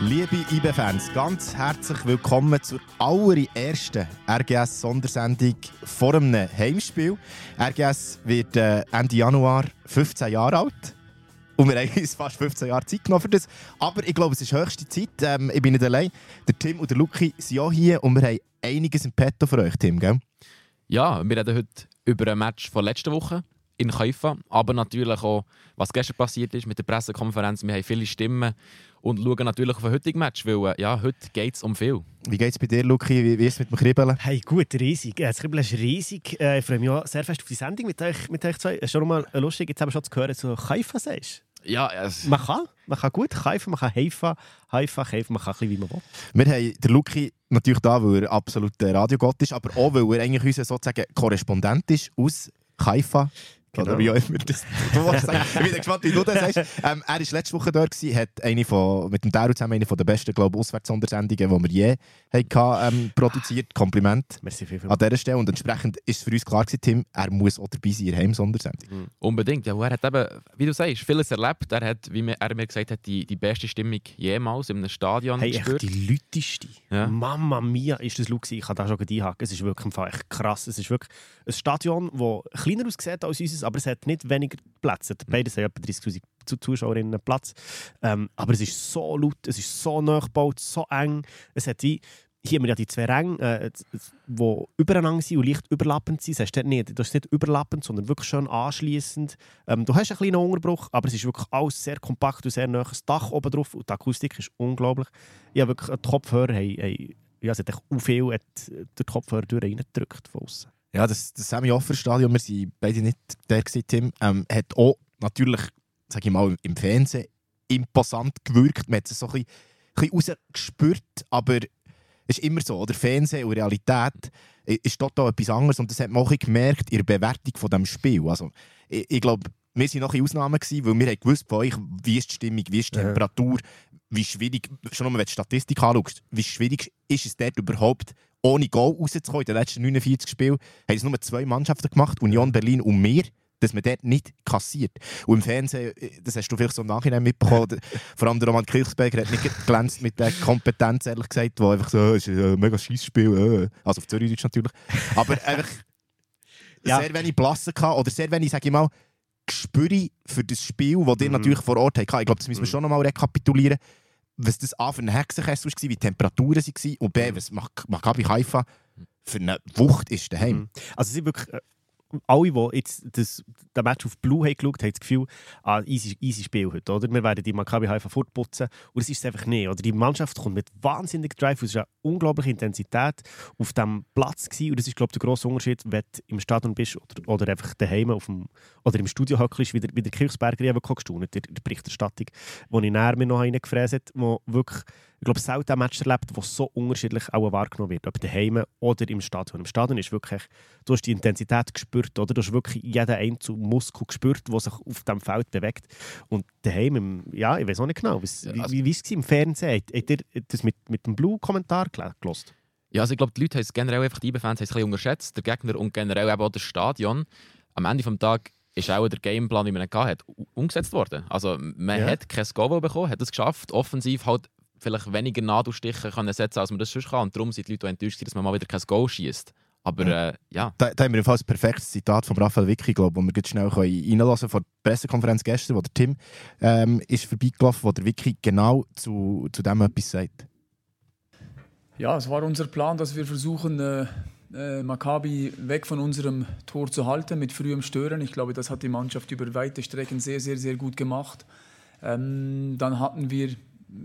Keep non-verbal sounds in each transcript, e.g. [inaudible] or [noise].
Liebe IB-Fans, ganz herzlich willkommen zur allerersten RGS-Sondersendung vor einem Heimspiel. RGS wird äh, Ende Januar 15 Jahre alt. Und wir haben uns [laughs] fast 15 Jahre Zeit genommen für das. Aber ich glaube, es ist höchste Zeit. Ähm, ich bin nicht allein. Der Tim und der Luki sind auch hier und wir haben einiges im Petto für euch, Tim, gell? Ja, wir reden heute über ein Match von letzter Woche in Käufer, aber natürlich auch, was gestern passiert ist mit der Pressekonferenz. Wir haben viele Stimmen und schauen natürlich auf ein heutiges Match, weil äh, ja, heute geht es um viel. Wie geht es bei dir, Luki? Wie, wie ist es mit dem Kribbeln? Hey, gut, riesig. Äh, Das Kribbeln ist riesig. Äh, Ich freue mich auch sehr fest auf die Sendung mit euch, mit euch zwei. Es ist schon mal lustig, jetzt haben wir schon zu hören, so Haifa sagst. Ja, es, Man kann, man kann gut Haifa, man kann Haifa, Haifa, Haifa, man kann ein bisschen, wie man will. Wir haben den Luki natürlich da, weil er absolut der Radiogott ist, aber auch, weil er eigentlich unser sozusagen Korrespondent ist aus Haifa. Genau. Oder wie auch immer das du willst sagen. Ich bin gespannt, wie du das sagst. Ähm, er war letzte Woche dort, gewesen, hat eine von, mit dem Daru zusammen eine von der besten glaube ich, Auswärtssondersendungen, die wir je hatten, ähm, produziert. Kompliment Merci viel, viel. an dieser Stelle. Und entsprechend ist es für uns klar gewesen, Tim, er muss auch dabei sein in der Heim-Sondersendung. unbedingt. Ja, er hat eben, wie du sagst, vieles erlebt. Er hat, wie mir- er mir gesagt hat, die, die beste Stimmung jemals in einem Stadion Hey, echt gespürt. die Lüteste. Ja. Mamma mia, ist das gewesen. Ich kann da schon einhaken. Es ist wirklich im Fall echt krass. Es ist wirklich ein Stadion, das kleiner aussieht als unseres, aber es hat nicht weniger Plätze. Beide haben etwa 30'000 Zu- Zuschauerinnen Platz. Ähm, aber es ist so laut, es ist so nah gebaut, so eng. Es hat wie... Hier haben wir ja die zwei Ränge, äh, die übereinander sind und leicht überlappend sind. Das dort nicht. Das ist nicht überlappend, sondern wirklich schön anschliessend. Ähm, du hast einen kleinen Unterbruch, aber es ist wirklich alles sehr kompakt und sehr nah. Das Dach oben drauf und die Akustik ist unglaublich. Ich habe wirklich die Kopfhörer, haben, haben, ja, es hat auch viel hat durch die Kopfhörer durch reingedrückt von außen. Ja, das, das Sammy Offer Stadion, wir waren beide nicht der, gewesen, Tim, ähm, hat auch natürlich, sage ich mal, im Fernsehen imposant gewirkt. Man hat es so ein bisschen, bisschen rausgespürt, aber es ist immer so, oder? Fernsehen und Realität ist total etwas anderes und das hat man auch gemerkt in der Bewertung von dem Spiel. Also, ich, ich glaube, wir waren noch in Ausnahmen, gewesen, weil wir haben gewusst von euch, wie ist die Stimmung, wie ist die Ja. Temperatur, wie schwierig, schon nur wenn du die Statistik anschaust, wie schwierig ist es dort überhaupt, ohne Goal rauszukommen. In den letzten 49 Spielen haben es nur zwei Mannschaften gemacht, Union Berlin und wir, dass man dort nicht kassiert. Und im Fernsehen, äh, das hast du vielleicht so im Nachhinein mitbekommen, [laughs] vor allem der Roman Kirchsberger hat nicht glänzt mit der Kompetenz, ehrlich gesagt, wo einfach so, «Oh, es ist ein mega scheiß Spiel, äh.» also auf Zürichdeutsch natürlich, aber einfach [laughs] Ja. sehr wenig Blassen gehabt, oder sehr wenig, sage ich mal, Gespüre für das Spiel, das ihr Mhm. natürlich vor Ort hattet. Ich glaube, das müssen wir Mhm. schon noch mal rekapitulieren, was das A für ein Hexenkessel war, wie die Temperaturen waren und B, was Mac- Maccabi Haifa für eine Wucht ist daheim. Mhm. Also sie wirklich, äh, alle, die jetzt das, das Match auf Blue haben geschaut haben, das Gefühl, ah, easy, easy Spiel heute, oder? Wir werden die Maccabi Haifa fortputzen. Und das ist es einfach nicht, oder? Die Mannschaft kommt mit wahnsinnig Drive, es ist eine unglaubliche Intensität auf diesem Platz gewesen. Und das ist, glaube ich, der grosse Unterschied, wenn du im Stadion bist oder, oder einfach daheim auf dem, oder im Studio hockelst, wie der, wie der Kirchsberger. Wirklich gestaunt, in der Berichterstattung, wo ich näher mir noch reingefräst habe, wo wirklich ich glaube, selten ein Match erlebt, wo so unterschiedlich auch wahrgenommen wird, ob daheim oder im Stadion. Im Stadion ist wirklich, du hast die Intensität gespürt, oder? Du hast wirklich jeden einzelnen Muskel gespürt, der sich auf dem Feld bewegt. Und daheim, im, ja, ich weiß auch nicht genau, was, Ja, wie, also- wie, wie war es im Fernsehen? Habt ihr das mit, mit dem Blue-Kommentar gelost? Ja, also ich glaube, die Leute haben es generell einfach, die IB-Fans haben es ein bisschen unterschätzt, der Gegner und generell eben auch das Stadion. Am Ende des Tages ist auch der Gameplan, wie man ihn hatte, umgesetzt worden. Also man Ja. hat kein Goal bekommen, hat es geschafft, offensiv halt vielleicht weniger Nadelstiche können setzen, als man das sonst kann. Und darum sind die Leute auch enttäuscht, dass man mal wieder kein Goal schießt. Aber Ja. äh, ja, Da, da haben wir im Fall ein perfektes Zitat von Raphael Vicky, glaube wo wir jetzt schnell reinlassen können, von der Pressekonferenz gestern, wo der Tim ähm, ist vorbeigelaufen, wo der Vicky genau zu, zu dem etwas sagt. Ja, es war unser Plan, dass wir versuchen, äh, äh, Maccabi weg von unserem Tor zu halten mit frühem Stören. Ich glaube, das hat die Mannschaft über weite Strecken sehr, sehr, sehr gut gemacht. Ähm, dann hatten wir,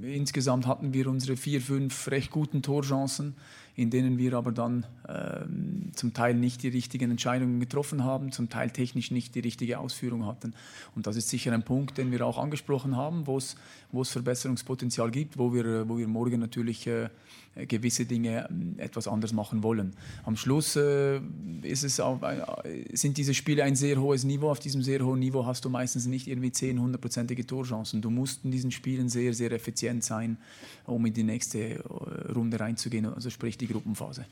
insgesamt hatten wir unsere vier, fünf recht guten Torchancen, in denen wir aber dann ähm, zum Teil nicht die richtigen Entscheidungen getroffen haben, zum Teil technisch nicht die richtige Ausführung hatten. Und das ist sicher ein Punkt, den wir auch angesprochen haben, wo es Verbesserungspotenzial gibt, wo wir, wo wir morgen natürlich äh, gewisse Dinge ähm, etwas anders machen wollen. Am Schluss äh, ist es auch, äh, sind diese Spiele ein sehr hohes Niveau. Auf diesem sehr hohen Niveau hast du meistens nicht irgendwie 10, 100-prozentige Torchancen. Du musst in diesen Spielen sehr, sehr effizient sein, um in die nächste äh, Runde reinzugehen, also sprich die Gruppenphase.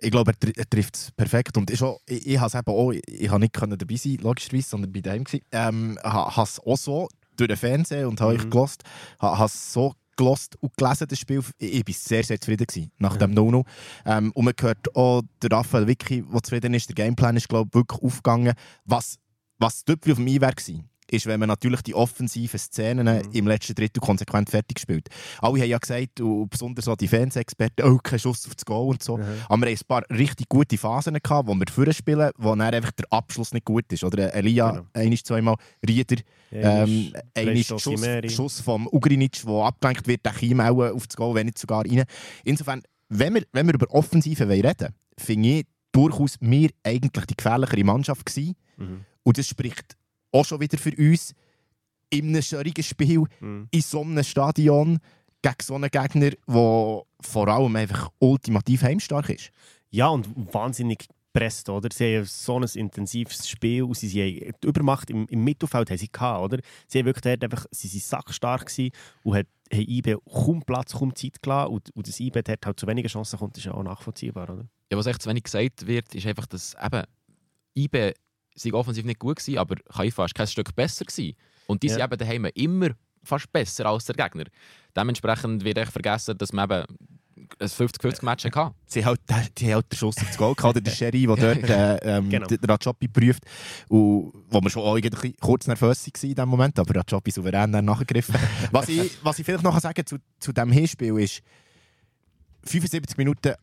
Ich glaube, er, tr- trifft es perfekt. Und ist auch, ich, ich habe es eben auch, ich habe nicht können dabei sein, logischerweise, sondern bei dem gewesen. Ähm, ha- habe es auch so durch den Fernseher und habe Mhm. euch gelost. Ha- Habe so gelost und gelesen, das Spiel. Ich, ich bin sehr, sehr zufrieden gewesen, nach dem No-No. Ähm, und man hört auch, der Raphael Vicky, der zufrieden ist, der Gameplan ist, glaube ich, wirklich aufgegangen. Was, was dort auf dem Einweg war, ist, wenn man natürlich die offensiven Szenen Mhm. im letzten Drittel konsequent fertig spielt. Alle haben ja gesagt, und besonders auch die Fernsehexperten, oh, kein Schuss auf das Goal und so. Mhm. Aber wir hatten ein paar richtig gute Phasen, gehabt, wo wir vorne spielen, wo dann einfach der Abschluss nicht gut ist. Oder Elia, Genau. ein, zweimal, Rieder, ähm, ein Schuss. Schuss vom Ugrinic, der abgelenkt wird, der Chiem auch auf das Goal, wenn nicht sogar rein. Insofern, wenn wir, wenn wir über Offensive wollen reden finde ich durchaus wir eigentlich die gefährlichere Mannschaft gewesen. Mhm. Und das spricht auch schon wieder für uns in einem solchen Spiel, Mhm. in so einem Stadion, gegen so einen Gegner, der vor allem einfach ultimativ heimstark ist. Ja, und wahnsinnig gepresst, oder? Sie haben so ein intensives Spiel und sie haben die Übermacht im, im Mittelfeld haben sie gehabt, oder? Sie haben wirklich einfach, sie sind sackstark gewesen und hat, haben IB kaum Platz, kaum Zeit gelassen und, und das IB dort halt zu wenigen Chancen kommt, ist ja auch nachvollziehbar, oder? Ja, was echt zu wenig gesagt wird, ist einfach, dass eben IB sei offensiv nicht gut gewesen, aber Haifa war kein Stück besser gewesen. Und die Ja. sind eben daheim immer fast besser als der Gegner. Dementsprechend wird echt vergessen, dass man eben ein 50-50-Match hatte. Sie haben halt, die haben halt den Schuss aufs Goal gehabt, der Sherry, [laughs] der dort äh, ähm, Genau. den Rajopi prüft. Und wo wir schon auch irgendwie kurz nervös waren in diesem Moment, aber Rajopi souverän dann nachgegriffen. [laughs] was, ich, was ich vielleicht noch sagen kann zu, zu diesem Hinspiel ist, 75 Minuten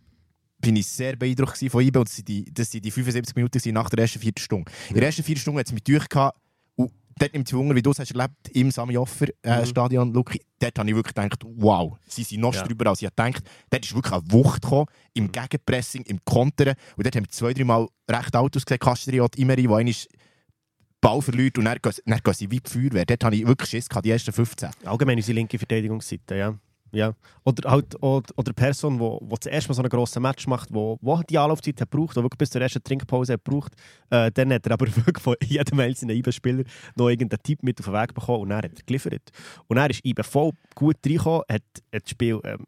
bin ich sehr beeindruckt von IBE und das sind die, das sind die 75 Minuten nach der ersten vierten Stunde. In der ersten vierten Stunde hat es mich durchgehabt und dort nimmt es mich Wunder, wie du es hast erlebt im Sami Offer äh, Mhm. Stadion, Luki. Dort habe ich wirklich gedacht, wow, sie sind noch Ja. drüber als ich gedacht. Dort ist wirklich eine Wucht gekommen, im Gegenpressing, im Kontern und dort haben wir zwei, drei Mal recht alt ausgesehen, Kastriot, Imeri, wo einmal Ball verliert und dann, dann gehen sie wie die Feuerwehr. Dort habe ich wirklich Schiss gehabt, die ersten 15. Allgemein unsere linke Verteidigungsseite, ja. Ja. Oder halt oder, oder Person, die erste Mal so einen grossen Match macht, wo, wo die Anlaufzeit hat gebraucht, die wirklich bis zur ersten Trinkpause hat gebraucht, äh, dann hat er aber [laughs] wirklich von jedem einzelnen IBE-Spieler noch irgendeinen Tipp mit auf den Weg bekommen und dann hat er geliefert. Und dann ist IBE voll gut reingekommen, hat, hat das Spiel ähm,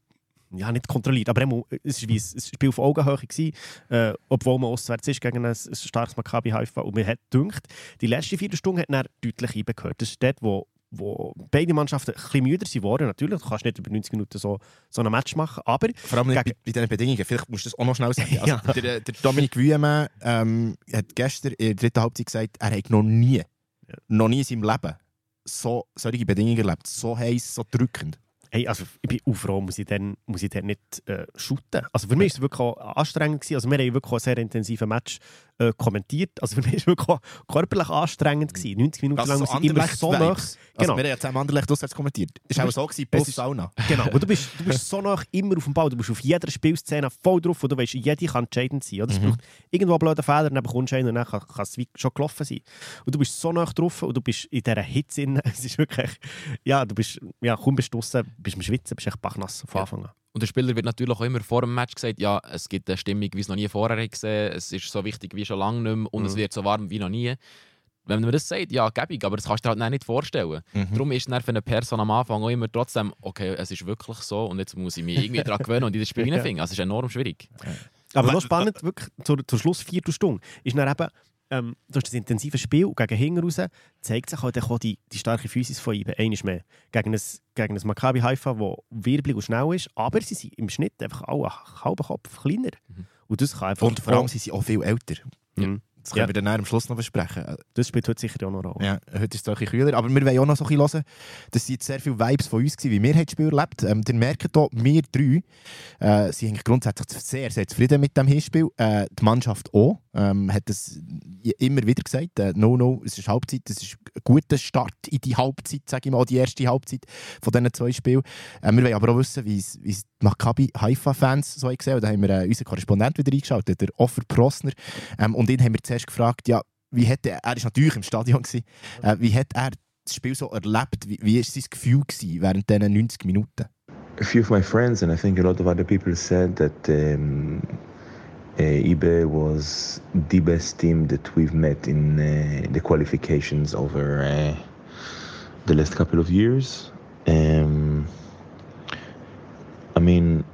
ja, nicht kontrolliert, aber einmal, es war wie ein Spiel auf Augenhöhe, gewesen, äh, obwohl man auswärts ist gegen ein, ein starkes Maccabi Haifa. Und mir hat gedacht, die letzte Viertelstunde hat dann deutlich IBE gehört. Das ist dort, wo wo beide Mannschaften ein bisschen müder worden. Natürlich, du kannst nicht über 90 Minuten so, so ein Match machen, aber Vor allem nicht bei, bei diesen Bedingungen. Vielleicht musst du das auch noch schnell sagen. [laughs] Also, Ja. der, der Dominik Wüemann ähm, hat gestern in der dritten Halbzeit gesagt, er hat noch nie, noch nie in seinem Leben so, solche Bedingungen erlebt. So heiß, so drückend. Hey, also ich bin auch froh, muss ich dann, muss ich dann nicht äh, shooten. Also für mich war es wirklich anstrengend. Gewesen. Also wir haben wirklich einen sehr intensiven Match äh, kommentiert. Also für mich war es wirklich körperlich anstrengend. Gewesen. 90 Minuten lang muss ich immer so nach... Also Genau. wir haben ja zusammen Anderlecht auswärts kommentiert. Ist auch so gewesen, Es plus Sauna. [laughs] Genau, und du bist, du bist so nah immer auf dem Ball. Du bist auf jeder Spielszene voll drauf und du weißt, jede kann entscheidend sein. Oder? Es Mhm. braucht irgendwo einen blöden Fehler, dann bekommst du einen und dann kann, kann es schon gelaufen sein. Und du bist so nah drauf und du bist in dieser Hitze. [laughs] Es ist wirklich... Ja, du bist... Ja, kaum bist du draussen, bist am Schwitzen, bist echt bachnass von Ja. Anfang an. Und der Spieler wird natürlich auch immer vor dem Match gesagt, ja, es gibt eine Stimmung, wie es noch nie vorher gesehen es ist so wichtig wie schon lange nicht mehr und es Mhm. wird so warm wie noch nie. Wenn man das sagt, ja, gäbig, aber das kannst du dir halt nicht vorstellen. Mhm. Darum ist dann für eine Person am Anfang auch immer trotzdem, okay, es ist wirklich so und jetzt muss ich mich irgendwie daran gewöhnen und in das Spiel [laughs] Ja. reinfinden. Also es ist enorm schwierig. Aber Aber- noch spannend, wirklich, zur, zur Schlussviertelstunde, ist dann eben, ähm, durch das intensive Spiel gegen hinten raus zeigt sich halt auch die, die starke Physis von ihm. Eines mehr. Gegen ein, gegen ein Maccabi Haifa, das wirbelig und schnell ist, aber sie sind im Schnitt einfach alle einen halben Kopf kleiner. Mhm. Und das kann einfach... Und vor allem sind sie auch viel älter. Mhm. Das können Ja. wir dann am Schluss noch besprechen. Das spielt heute sicher auch noch eine Rolle. Ja, heute ist es ein bisschen kühler. Aber wir wollen auch noch so ein bisschen hören. Das sind sehr viele Vibes von uns, gewesen, wie wir das Spiel erlebt ähm, Ihr merkt hier, wir drei äh, sind eigentlich grundsätzlich sehr, sehr zufrieden mit dem Hinspiel. Äh, die Mannschaft auch. Ähm, hat es immer wieder gesagt. Äh, no, no, es ist Halbzeit. Es ist ein guter Start in die Halbzeit, sage ich mal, die erste Halbzeit von diesen zwei Spielen. Äh, wir wollen aber auch wissen, wie es die Maccabi Haifa-Fans so haben gesehen. Und Da haben wir äh, unseren Korrespondent wieder eingeschaltet, der Offer Prosner. Ähm, und ihn haben wir zuerst gefragt, ja, wie hat er, er ist natürlich im Stadion gewesen, äh, wie hat er das Spiel so erlebt? Wie, wie ist sein Gefühl gewesen während diesen 90 Minuten? a few of my friends and I think a lot of other people said that um, uh, eBay was the best team that we've met in uh, the qualifications over uh, the last couple of years. Um, I mean,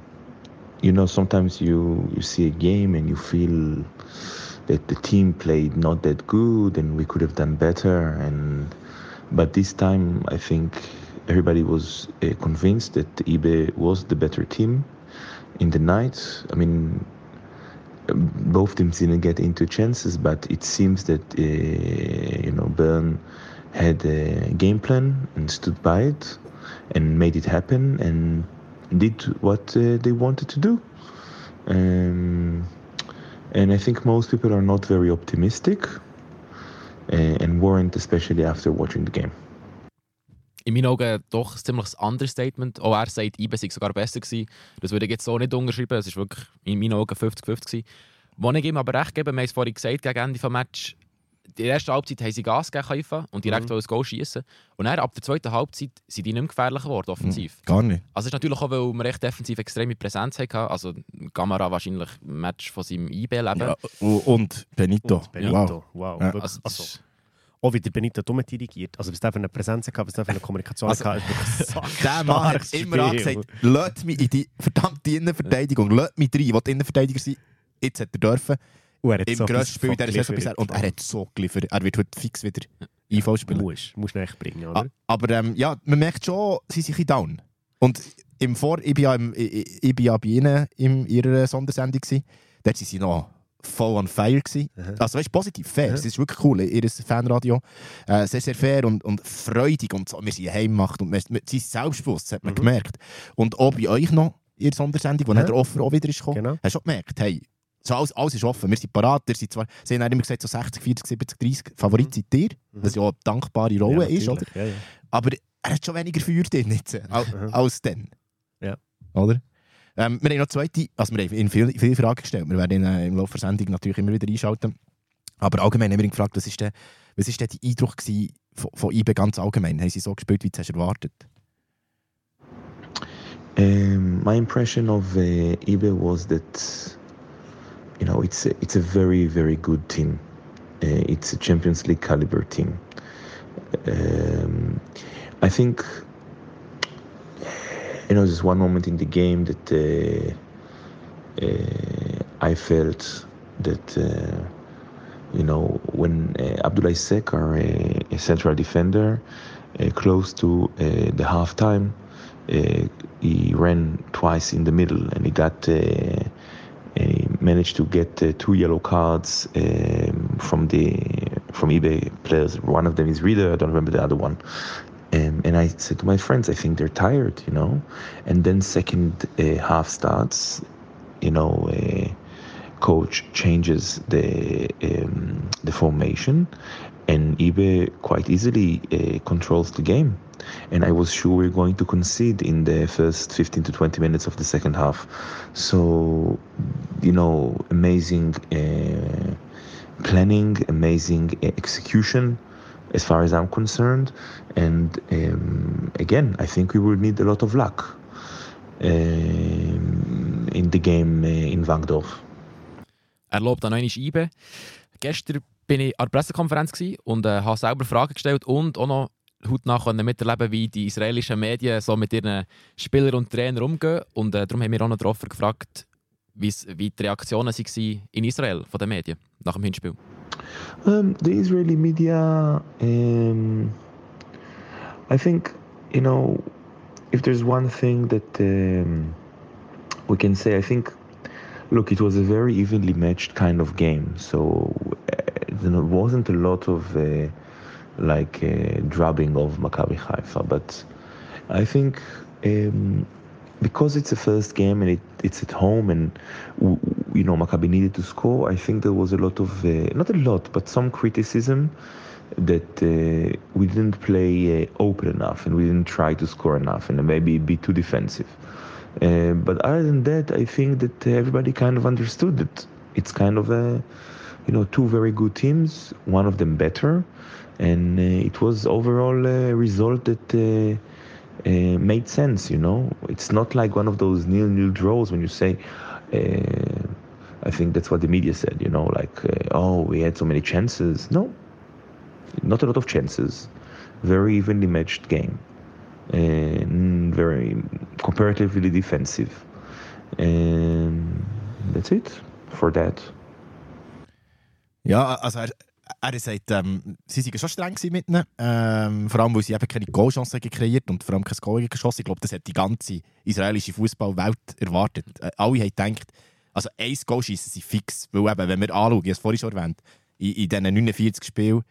you know, sometimes you, you see a game and you feel that the team played not that good and we could have done better and but this time I think everybody was uh, convinced that Ibe was the better team in the night. I mean, um, both teams didn't get into chances, but it seems that uh, you know Bern had a game plan and stood by it and made it happen and did what uh, they wanted to do. Um, and I think most people are not very optimistic uh, and weren't, especially after watching the game. In meinen Augen doch ein ziemlich anderes Statement. Auch er sagt, IBE sei sogar besser gewesen. Das würde ich jetzt so nicht unterschreiben. Es war wirklich in meinen Augen 50-50 gewesen. Wo ich ihm aber recht gebe, wir haben es vorhin gesagt, gegen Ende des Match, die erste Halbzeit haben sie Gas gegeben Haifa, und direkt mhm. das Goal schießen. Und dann, ab der zweiten Halbzeit sind die nicht mehr gefährlich geworden, offensiv. Mhm, gar nicht. Also es ist natürlich auch, weil wir recht defensiv extreme Präsenz hatten. Also Gamera wahrscheinlich ein Match von seinem IB-Leben. Ja, und Benito. Und Benito. Wow. wow. Ja. Also, also, auch wie der Benito dumm dirigiert. Also, was der für eine Präsenz hatte, was der für eine Kommunikation also, hatte. [laughs] der Mann hat immer angesagt, lasst mich in die verdammte Innenverteidigung, lasst mich rein, ich will Innenverteidiger sein. Jetzt hat er dürfen. Im so grössten Spiel der Saison bisher. Und er hat so geliefert. Er wird heute fix wieder IV spielen. Musst du echt bringen, oder? aber ähm, ja, man merkt schon, sie sind ein down. Und im Vor ich war ja, im, ich, ich ja bei ihnen in ihrer Sondersendung. Gewesen. Dort waren sie noch voll on fire. Gewesen. Also weißt, positiv, fair. Es ist wirklich cool, ihr Fanradio. Äh, sehr, sehr fair und, und freudig. Und so. Wir sind Heimmmacht und wir, wir sind selbstbewusst, das hat man mhm. gemerkt. Und auch bei euch noch, ihre Sondersendung, wo ja. der Offer auch wieder ist gekommen, genau. hast du auch gemerkt, hey, so alles, alles ist offen. Wir sind parat. Wir sind zwar, sie haben immer gesagt, so 60, 40, 70, 30 Favorit mhm. seid ihr. Was ja eine dankbare Rolle ja, ist, oder? Ja, ja. Aber er hat schon weniger Feuer drin jetzt, als, mhm. als dann. Ja. Oder? Ähm, wir haben noch zweite, also wir haben Ihnen viele, viele Fragen gestellt. Wir werden ihn äh, im Laufe der Sendung natürlich immer wieder einschalten. Aber allgemein haben wir ihn gefragt, was ist denn, was ist denn der Eindruck von, von IBE ganz allgemein? Haben sie so gespielt, wie du es erwartet um, My impression of uh, IBE was that you know, it's a, it's a very very good team. Uh, it's a Champions League caliber team. Um, I think you know there's one moment in the game that uh, uh, I felt that uh, you know when uh, Abdullah Sek, our a, a central defender, uh, close to the halftime, he ran twice in the middle and he got he managed to get uh, two yellow cards um, from the from eBay players. One of them is Reader. I don't remember the other one. Um, and I said to my friends, I think they're tired, you know. And then second uh, half starts, you know, uh, coach changes the um, the formation, and eBay quite easily uh, controls the game and I was sure we are going to concede in the first 15 to 20 minutes of the second half. So, you know, amazing uh, planning, amazing execution as far as I'm concerned. And um, again, I think we will need a lot of luck um, in the game uh, in Wangdorf. Er lobt an einmal IBE. Gestern bin ich an der Pressekonferenz und äh, habe selber Fragen gestellt und auch noch hautnah miterleben wie die israelischen Medien so mit ihren Spielern und Trainern umgehen. Und äh, darum haben wir auch noch darauf gefragt, wie die Reaktionen waren in Israel von den Medien nach dem Hinspiel. Um, the Israeli media, um, I think, you know, if there's one thing that um, we can say, I think, look, it was a very evenly matched kind of game. So uh, there wasn't a lot of uh, like a drubbing of Maccabi Haifa. But I think um, because it's the first game and it, it's at home and you know Maccabi needed to score, I think there was a lot of uh, not a lot, but some criticism that uh, we didn't play uh, open enough and we didn't try to score enough and maybe be too defensive. Uh, but other than that, I think that everybody kind of understood that it's kind of a, you know, two very good teams, one of them better, and uh, it was overall a result that uh, uh, made sense. You know, it's not like one of those nil-nil draws when you say. I think that's what the media said. You know, like, oh, we had so many chances. No, not a lot of chances. Very evenly matched game. And very comparatively defensive. And that's it for that. Ja, also er, sagt, ähm, sie waren schon streng mit ihnen, ähm, vor allem, weil sie eben keine Goalchancen kreiert und vor allem kein Goal geschossen. Ich glaube, das hat die ganze israelische Fußballwelt erwartet. Äh, alle haben gedacht, also ein Goal schießen sie fix, weil eben, wenn wir anschauen, ich habe es vorhin schon erwähnt, in, in diesen 49 Spielen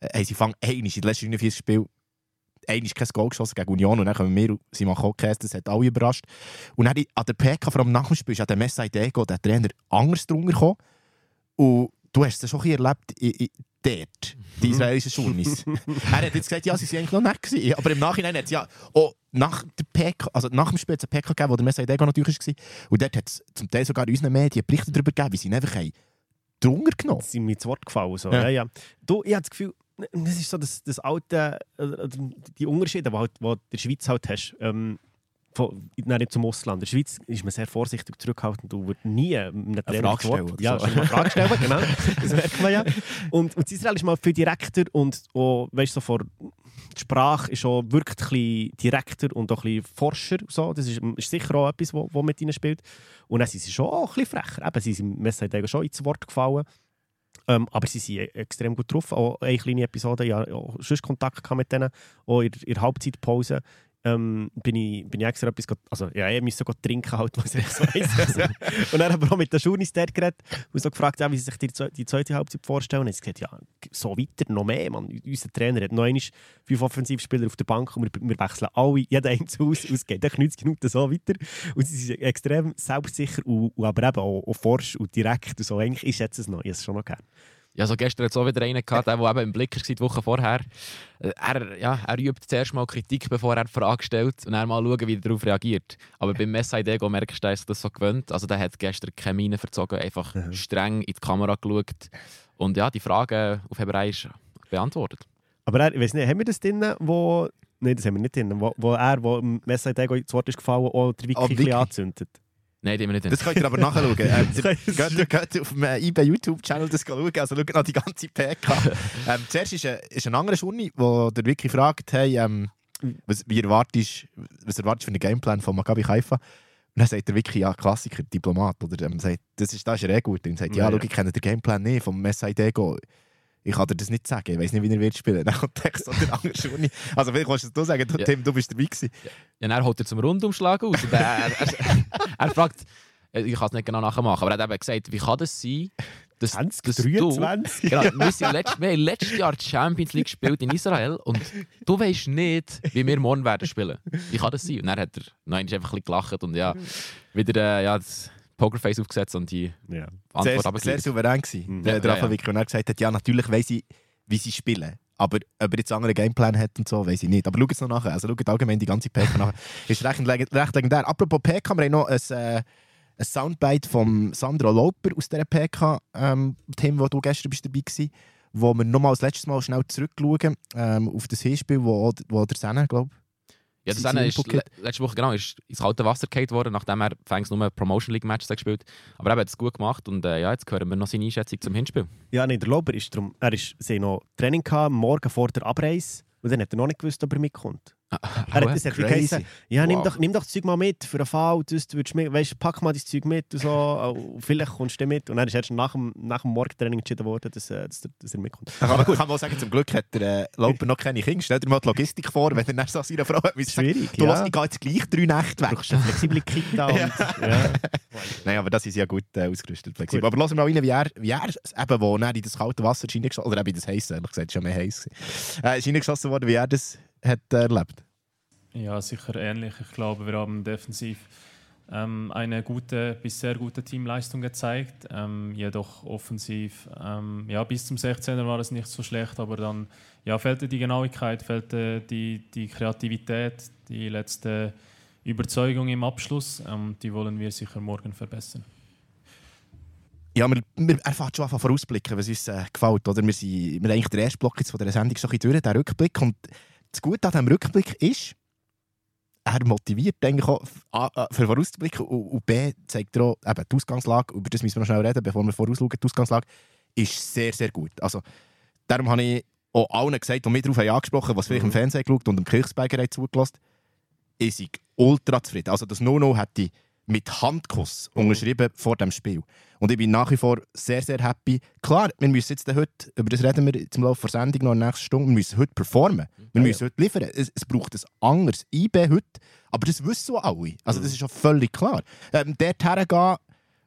äh, haben sie fangen in den letzten 49 Spielen kein Goal geschossen gegen Union und dann kommen wir sie machen auch Käse, das hat alle überrascht. Und dann an der PK, vor allem nach dem Spiel, ist an der Messai Dego, der Trainer, anders drunter gekommen. Und du hast es schon ein erlebt in, in, dort, die israelischen Schulnis. [laughs] er hat jetzt gesagt, ja, sie waren eigentlich noch nett gewesen. Aber im Nachhinein hat es ja auch nach, der PK, also nach dem Spiel PK gegeben, wo der Messai Dego natürlich war. Und dort hat es zum Teil sogar in unseren Medien Berichte darüber gegeben, wie sie ihn einfach haben drunter genommen Sie sind mir ins Wort gefallen. So. Ja. Ja. Ja, Du, ich habe das Gefühl, das ist so das, das alte, äh, die Unterschiede, die, halt, die du in der Schweiz halt hast. Ähm, von, nein, zum Ausland. In der Schweiz ist man sehr vorsichtig zurückhaltend. Du würdest nie einem Trainer Frage das Wort- stellen Ja, so. eine Frage stellen, genau. [laughs] Das merkt man ja. Und, und Israel ist mal viel direkter und auch, weißt, so vor, die Sprache ist auch wirklich ein direkter und auch ein bisschen forscher. So. Das ist, ist sicher auch etwas, was mit ihnen spielt. Und dann sind sie schon auch ein bisschen frecher. Eben, sie sind mir sagt schon ins Wort gefallen. Ähm, aber sie sind extrem gut drauf. Auch eine kleine Episode, ja, auch sonst Kontakt mit denen. Auch in, in der Halbzeitpause ähm, bin, ich, bin ich extra etwas, also ja, ich musste sogar trinken, halt, [laughs] was ich weiss. Und dann aber auch mit den Journeys dort geredet und so gefragt, ja, wie sie sich die, die zweite Halbzeit vorstellen. Und sie gesagt, ja, so weiter, noch mehr. Man. Unser Trainer hat noch einmal fünf Offensivspieler auf der Bank und wir, wir wechseln alle, jeder einzeln aus, es geht echt 90 Minuten so weiter. Und sie sind extrem selbstsicher und, und aber eben auch, auch forsch und direkt und so. Eigentlich ist jetzt es noch, ich es schon noch gern. Ja, so gestern hat es auch wieder einen gehabt, der, der eben im Blick war, die Woche vorher. Er, ja, er übt zuerst mal Kritik, bevor er die Frage stellt und dann mal schauen, wie er darauf reagiert. Aber beim Messai Dego merkst du, dass er das so gewöhnt. Also der hat gestern keine Miene verzogen, einfach streng in die Kamera geschaut und ja, die Fragen auf Hebräisch beantwortet. Aber er, ich weiß nicht, haben wir das drin, wo... Nein, das haben wir nicht drin. Wo, wo er, wo im Message Dego ins Wort ist gefallen, auch der Wiki, bisschen Wiki. anzündet. Nein, die haben wir nicht. Das könnt ihr aber nachschauen. [laughs] Ähm, geht, geht auf dem eBay YouTube-Channel das schauen. Also schaut noch die ganze PK. [laughs] ähm, zuerst ist ein, ist ein anderer wo der Wiki fragt, hey, ähm, was, wie erwartest, was erwartest du für einen Gameplan von Maccabi Haifa? Und dann sagt der Wiki, ja, Klassiker, Diplomat. Oder ähm, sagt, das ist, das ist er eh gut. Und sagt, ja, Ja, schau, ich kenne den Gameplan nicht vom Messai Dego. Ich kann dir das nicht sagen. Ich weiß nicht, wie er wird spielen. Dann kommt der so der andere Schuni. Also vielleicht kannst du es du sagen, du, Ja. Tim, du bist dabei gewesen. Ja, dann holt er zum Rundumschlag aus. Er, er, er, er fragt, äh, ich kann es nicht genau nachmachen, aber er hat eben gesagt, wie kann das sein, dass, dass du... 2023? Genau, wir, sind letzt, wir haben letztes Jahr die Champions League gespielt in Israel und du weißt nicht, wie wir morgen werden spielen. Wie kann das sein? Und dann hat er nein, ist einfach ein bisschen gelacht und ja, wieder äh, ja, das Pokerface aufgesetzt und die Ja. Antwort sehr, sehr abgegeben. souverän gewesen. Mhm. Der, Ja, der ja, Rafa ja. Er gesagt hat, ja, natürlich weiss ich, wie sie spielen. Aber ob er jetzt einen anderen Gameplan hat und so, weiß ich nicht. Aber schaut es noch nachher. Also schaut allgemein die ganze PK nachher. [laughs] Ist recht, recht legendär. Apropos PK, wir haben noch ein, äh, ein Soundbite von Sandro Lauper aus dieser PK, ähm, Tim, wo du gestern bist dabei warst, wo wir nochmal das letzte Mal schnell zurückschauen ähm, auf das Hinspiel, wo, wo der Senna, glaube Ja, das eine ist le letzte Woche genau, ist ins kalte Wasser gefallen worden, nachdem er fängs nur Promotion League Matches gespielt Aber er hat es gut gemacht und äh, ja, jetzt hören wir noch seine Einschätzung zum Hinspiel. Ja, nee, der Lober ist drum, er ist, sie noch Training gehabt, morgen vor der Abreise. Und dann hat er noch nicht gewusst, ob er mitkommt. Er hat, das hat geheißen, ja, nimm, Wow. doch, nimm doch das Zeug mal mit für einen Fall. Du, du mit, weißt, pack mal das Zeug mit und so. Vielleicht kommst du mit. Und dann ist erst nach dem, nach dem Morgentraining entschieden worden, dass, äh, dass, er- dass er mitkommt. Da kann, kann auch sagen, zum Glück hat der äh, Lauper noch keine Kinder. Stell dir mal die Logistik vor, wenn er dann so seiner Frau hat Schwierig, Du ja. lass, ich gehe jetzt gleich drei Nächte Du weg. brauchst eine flexible Kita. [laughs] Und, ja. [laughs] Nein, aber das ist ja gut äh, ausgerüstet. Flexibel. Gut. Aber wir mal rein, wie er, wie er eben, wo er in das kalte Wasser reingeschossen oder eben in das heiße, ehrlich gesagt, ist ja mehr heiß. Äh, ist reingeschossen worden, wie er das hat erlebt. Ja, sicher ähnlich. Ich glaube, wir haben defensiv ähm, eine gute bis sehr gute Teamleistung gezeigt. Ähm, jedoch offensiv, ähm, ja, bis zum 16er war es nicht so schlecht, aber dann ja, fehlte die Genauigkeit, fehlte die, die Kreativität, die letzte Überzeugung im Abschluss. Ähm, die wollen wir sicher morgen verbessern. Ja, wir, wir, fährt schon an vorausblicken, was uns äh, gefällt. Oder? Wir, sind, wir haben eigentlich den ersten Block jetzt von dieser Sendung schon ein bisschen durch, den Rückblick. Und das Gute an diesem Rückblick ist, er motiviert eigentlich auch A, A, für vorauszublicken und, und B zeigt er auch, eben, die Ausgangslage, über das müssen wir noch schnell reden, bevor wir vorausschauen, die Ausgangslage ist sehr, sehr gut. Also, darum habe ich auch allen gesagt, die mich darauf haben angesprochen was vielleicht im Fernsehen geschaut und im Kirchsberger haben zugelassen ich bin ultra zufrieden. Also das No-No hätte mit Handkuss unterschrieben vor dem Spiel. Und ich bin nach wie vor sehr, sehr happy. Klar, wir müssen jetzt heute, über das reden wir zum Laufe der Sendung noch in der nächsten Stunde, wir müssen heute performen. Wir müssen heute liefern. Es, es braucht ein anderes IB heute, aber das wissen alle. Also das ist schon völlig klar. Ähm, dort hergehen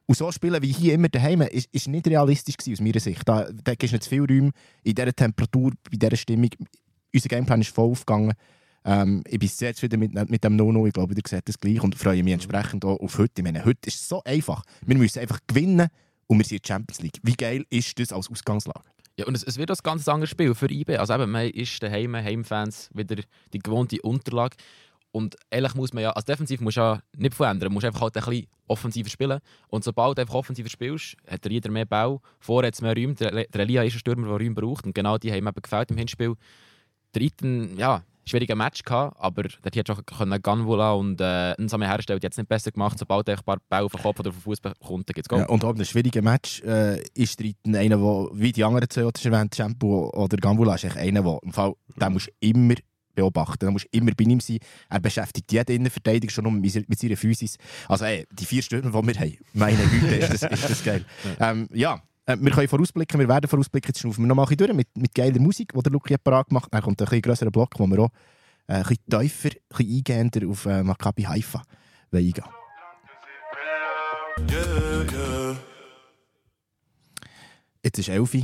und so spielen wie hier immer daheim, ist, ist nicht realistisch gewesen, aus meiner Sicht. Da, da gibt es nicht zu viel Räume in dieser Temperatur, bei dieser Stimmung. Unser Gameplan ist voll aufgegangen. Ähm, ich bin sehr zufrieden mit, mit dem Nono. Ich glaube, ihr seht das gleich und freue mich entsprechend auch auf heute. Ich meine, heute ist es so einfach. Wir müssen einfach gewinnen und wir sind Champions League. Wie geil ist das als Ausgangslage? Ja, und es, es wird ein ganz anderes Spiel für IB. Also eben, man ist daheim, Heimfans, wieder die gewohnte Unterlage. Und ehrlich muss man ja, als Defensiv musst du ja nicht verändern, du musst einfach halt ein bisschen offensiver spielen. Und sobald du einfach offensiver spielst, hat der jeder mehr Bau, vorher hat es mehr Räume. Der, der Elia ist ein Stürmer, der Räume braucht und genau die haben eben gefällt im Hinspiel. Der ja, schwieriger Match gehabt, aber dort hätte auch können Ganvula und äh, Nsame herstellen, die hat es nicht besser gemacht. Sobald er ein paar Bälle auf den Kopf oder auf den Fuß bekommt, dann geht es Ja, und auch in einem schwierigen Match äh, ist einer, der, wie die anderen zwei, die erwähnt Shampoo oder Gambula, ist echt einer, der im Fall, den musst du immer beobachten. Da musst du immer bei ihm sein. Er beschäftigt jeden Innenverteidiger schon mit seiner Physis. Also ey, die vier Stürmer, die wir haben, meine Güte, ist das, ist das geil. [laughs] Ähm, ja, äh, wir können vorausblicken, wir werden vorausblicken. Jetzt schnaufen wir noch mal ein durch mit, mit geiler Musik, die der Luki parat gemacht Dann kommt ein bisschen grösserer Block, wo wir auch äh, ein bisschen tiefer, ein bisschen eingehender auf äh, Maccabi Haifa eingehen Jetzt ist 11 Uhr.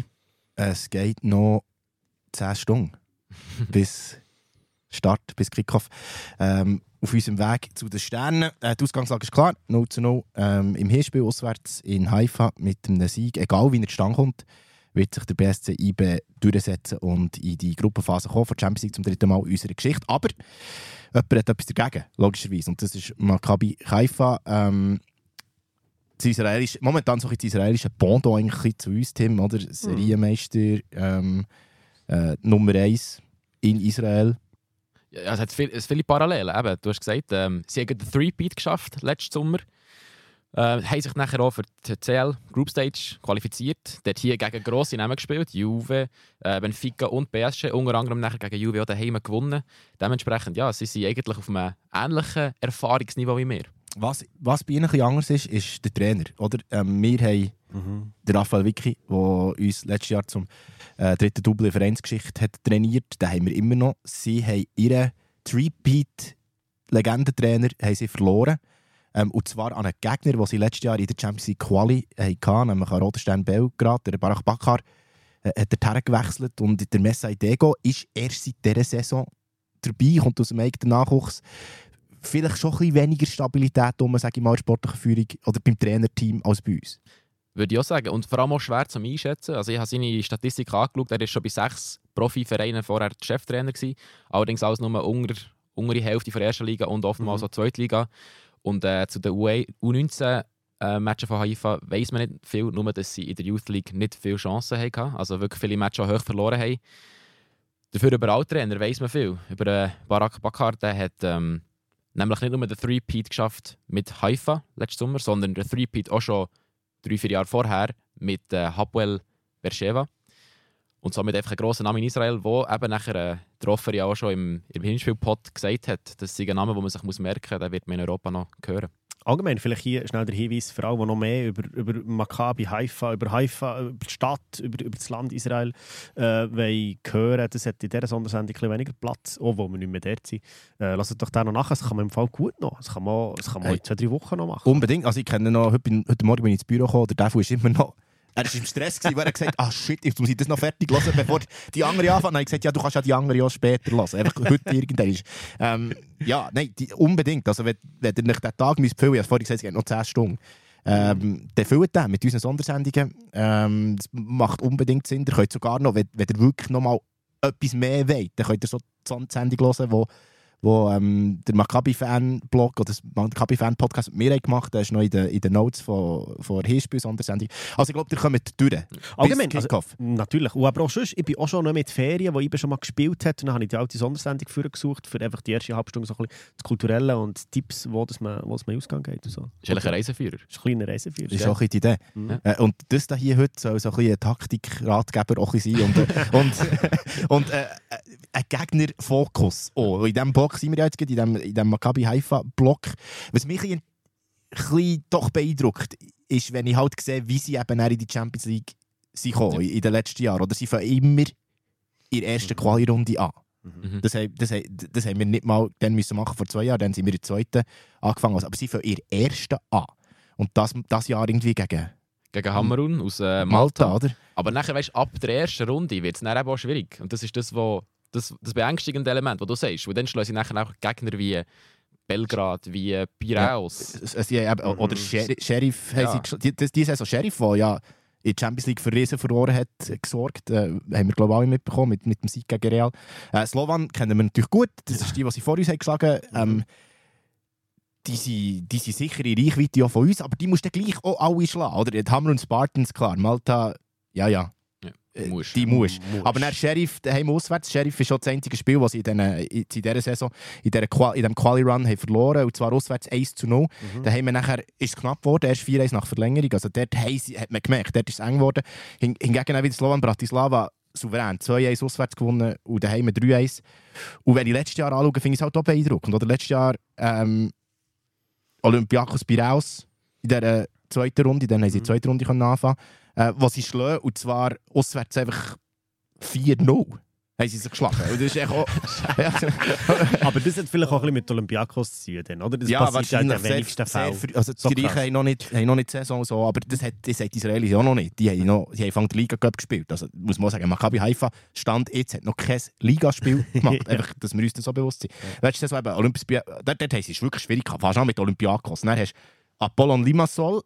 Es geht noch 10 Stunden [laughs] bis Start, bis Kickoff. Ähm, auf unserem Weg zu den Sternen. Äh, die Ausgangslage ist klar, 0 zu 0. Ähm, Im Hinspiel auswärts in Haifa mit einem Sieg, egal wie er zustande kommt, wird sich der BSC IB durchsetzen und in die Gruppenphase kommen von Champions League zum dritten Mal in unserer Geschichte. Aber jemand hat etwas dagegen, logischerweise. Und das ist Maccabi Haifa. Ähm, momentan so ein das israelische Pendant eigentlich zu uns, Tim, oder? Serienmeister, ähm, äh, Nummer 1 in Israel. Ja, es hat viel, viele Parallelen. Eben, du hast gesagt, ähm, sie haben den Three-Peat geschafft letzten Sommer. Äh, haben sich nachher auch für die CL Group Stage qualifiziert. Dort hier gegen grosse Namen gespielt. Juve, äh, Benfica und PSG. Unter anderem nachher gegen Juve auch daheim gewonnen. Dementsprechend, ja, sie sind eigentlich auf einem ähnlichen Erfahrungsniveau wie wir. Was, was bei ihnen ein anders ist, ist der Trainer. Oder? Ähm, wir haben den Raphael Vicky, der uns letztes Jahr zum äh, dritten Double in Vereinsgeschichte hat trainiert. Den haben wir immer noch. Sie haben ihren sie verloren. Ähm, und zwar an einen Gegner, den sie letztes Jahr in der Champions League Quali hatten, nämlich an Roterstein Belgrad. Der Barak Bakar äh, hat dorthin gewechselt und der Messai Dego ist erst seit dieser Saison dabei, kommt aus dem eigenen Nachwuchs. Vielleicht schon ein bisschen weniger Stabilität um, sage ich mal, in der sportlichen Führung oder beim Trainerteam als bei uns. Würde ich auch sagen. Und vor allem auch schwer zum Einschätzen. Also ich habe seine Statistik angeschaut. Er war schon bei sechs Profivereinen vorher Cheftrainer. Gewesen. Allerdings alles nur unter, unter die Hälfte der ersten Liga und oftmals auch Zweitliga. Und äh, zu den U19 äh, Matchen von Haifa weiss man nicht viel, nur dass sie in der Youth League nicht viele Chancen hatten. Also wirklich viele Matches hoch verloren haben. Dafür über alle Trainer weiss man viel. Über äh, Barak Bakar, der hat ähm, nämlich nicht nur den Three-Peat geschafft mit Haifa letzten Sommer, sondern den Three-Peat auch schon drei, vier Jahre vorher mit äh, Hapoel Beersheva. Und somit einfach ein grosser Name in Israel, der eben nachher äh, der Offer ja auch schon im, im Hinspielpot gesagt hat, das ist ein Name, den man sich merken muss, der wird man in Europa noch hören. Allgemein, vielleicht hier schnell der Hinweis für alle, die noch mehr über, über Maccabi, Haifa, über Haifa, über die Stadt, über, über das Land Israel äh, wollen hören. Das hat in dieser Sondersendung ein weniger Platz, auch wo wir nicht mehr dort sind. Äh, lasst doch da noch nachher, das kann man im Fall gut noch. Das kann man, das kann man Hey. in zwei, drei Wochen noch machen. Unbedingt. Also ich kenne noch, heute, heute Morgen bin ich ins Büro gekommen, der Defu ist immer noch... Er war im Stress, gewesen, weil er gesagt hat, ah shit, jetzt muss ich das noch fertig hören, bevor die andere anfangen. Dann habe ich gesagt, ja, du kannst ja die andere auch später hören. Einfach heute irgendwann. Ähm, ja, nein, die, unbedingt. Also wenn, wenn ihr nicht den Tag müsst füllen, ich habe vorhin gesagt, es geht noch 10 Stunden. Ähm, dann füllt den mit unseren Sondersendungen. Ähm, das macht unbedingt Sinn. Ihr könnt sogar noch, wenn, wenn ihr wirklich noch mal etwas mehr wollt, dann könnt ihr so die Sendung hören, wo wo ähm, der Maccabi-Fan-Blog oder das Maccabi-Fan-Podcast mit mir gemacht hat. Der ist noch in den, in den Notes von, von der Hinspiel-Sondersendung. Also ich glaube, ihr kommt durch. Allgemein, also, natürlich. Und aber auch sonst, ich bin auch schon noch mit Ferien, wo ich schon mal gespielt habe. Und dann habe ich die alte Sondersendung für gesucht, für einfach die erste halbe Stunde so ein bisschen das Kulturelle und Tipps, wo das man, wo das man Ausgang geht. Und so. Ist eigentlich ein Reiseführer. Ist ein kleiner Reiseführer. Das ist auch ein bisschen die Idee. Mhm. Äh, und das da hier heute soll so ein bisschen ein Taktikratgeber auch sein. Und, äh, [laughs] und, [laughs] und äh, ein Gegnerfokus. Oh, in diesem Block sind wir ja jetzt in diesem, in diesem Maccabi Haifa Block. Was mich ein bisschen doch beeindruckt, ist, wenn ich halt sehe, wie sie eben in die Champions League sind gekommen, in den letzten Jahren. Oder sie fangen immer in der ersten Quali-Runde an. Mhm. Das, haben- das, haben- das haben wir nicht mal dann müssen machen vor zwei Jahren, dann sind wir in der zweiten angefangen. Also, aber sie fangen in der ersten an. Und das, das Jahr irgendwie gegen Gegen Hammerun aus äh, Malta, Malta. oder? Aber nachher, weißt, ab der ersten Runde wird es dann eben auch schwierig. Und das ist das, wo, das, das beängstigende Element, das du sagst. Und dann schlagen sie nachher auch Gegner wie Belgrad, wie Piraeus. Haben eben- Oder Sheri- Sheriff, haben Ja. die, die, die Saison Sheriff, der ja in der Champions League für Riesen verloren hat, äh, gesorgt. Äh, haben wir, glaube ich, alle mitbekommen mit, mit dem Sieg gegen Real. Äh, Slovan kennen wir natürlich gut. Das ist die, die sie vor uns haben geschlagen ähm, die, sind, die sind sicher in Reichweite auch von uns, aber die musst du gleich auch alle schlagen. Oder? Die Hammer und Spartans, klar. Malta, ja, ja. Äh, musst. Die musst. Musst. Aber dann Sheriff daheim auswärts. Sheriff ist schon das einzige Spiel, das sie in, diesen- in in dieser Saison, in, dieser Qua in diesem Quali-Run haben verloren Und zwar auswärts 1 zu 0. Mhm. Da haben wir nachher, ist es knapp geworden, erst 4-1 nach Verlängerung. Also dort sie, hat man gemerkt, dort ist es eng geworden. Hin, hingegen auch wieder Slovan Bratislava souverän 2-1 auswärts gewonnen und daheim 3-1. Und wenn ich letztes Jahr anschaue, finde ich es halt auch beeindruckend. Oder letztes Jahr ähm, Olympiakos Piraeus in dieser zweiten Runde, dann haben sie in der zweiten Runde anfangen äh, wo sie schlagen, und zwar auswärts einfach 4-0 haben sie sich geschlagen. Und das ist echt auch, ja, [laughs] Aber das hat vielleicht auch ein bisschen mit Olympiakos zu tun, oder? Das passiert ja in den wenigsten Fällen. also So die Reichen haben noch nicht, haben noch nicht die Saison so, aber das, hat, das hat die Israelis auch noch nicht. Die haben, noch, die haben Anfang der Liga Cup gespielt. Also muss man sagen, Maccabi Haifa stand jetzt, hat noch kein Ligaspiel [laughs] gemacht. Einfach, dass wir uns das so bewusst sind. Letzte Saison eben, Olympisch, dort, dort haben sie es wirklich schwierig gehabt, fast auch mit Olympiakos. Dann hast du Apollon Limassol,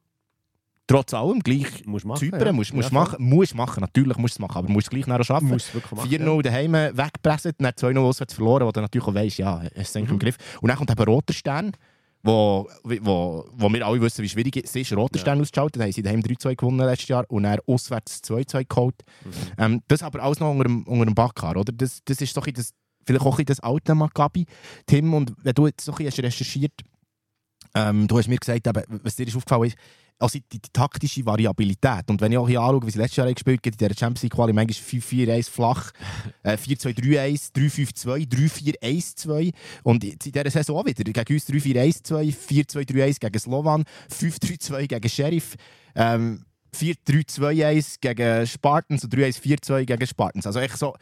trotz allem, gleich Musst machen, Zypern, ja. musst, musst Ja, machen, musst machen, natürlich musst du es machen, aber musst es gleich nachher schaffen. Musst es wirklich machen, 4-0 daheim weggepresst, dann 2-0 auswärts verloren, wo du natürlich auch weisst, ja, es ist eigentlich im Griff. Und dann kommt eben Roter Stern, wo, wo, wo wir alle wissen, wie schwierig es ist, Roter Stern auszuschalten. Da haben sie daheim 3-2 gewonnen letztes Jahr und dann auswärts 2-2 geholt. Ähm, das aber alles noch unter dem, unter dem Backhaar, oder? Das, das ist so ein das, vielleicht auch ein das alte Maccabi. Tim, und wenn du jetzt so ein bisschen hast recherchiert ähm, du hast mir gesagt, eben, was dir ist aufgefallen ist, also die, die taktische Variabilität. Und wenn ich auch hier anschaue, wie sie letztes Jahr gespielt haben, in dieser Champions League Quali manchmal 5-4-1 flach, äh, 4-2-3-1, 3-5-2, 3-4-1-2 und in dieser Saison auch wieder gegen uns 3-4-1-2, 4-2-3-1 gegen Slovan, 5-3-2 gegen Sheriff, ähm, 4-3-2-1 gegen Spartans und 3-1-4-2 gegen Spartans. Also echt so,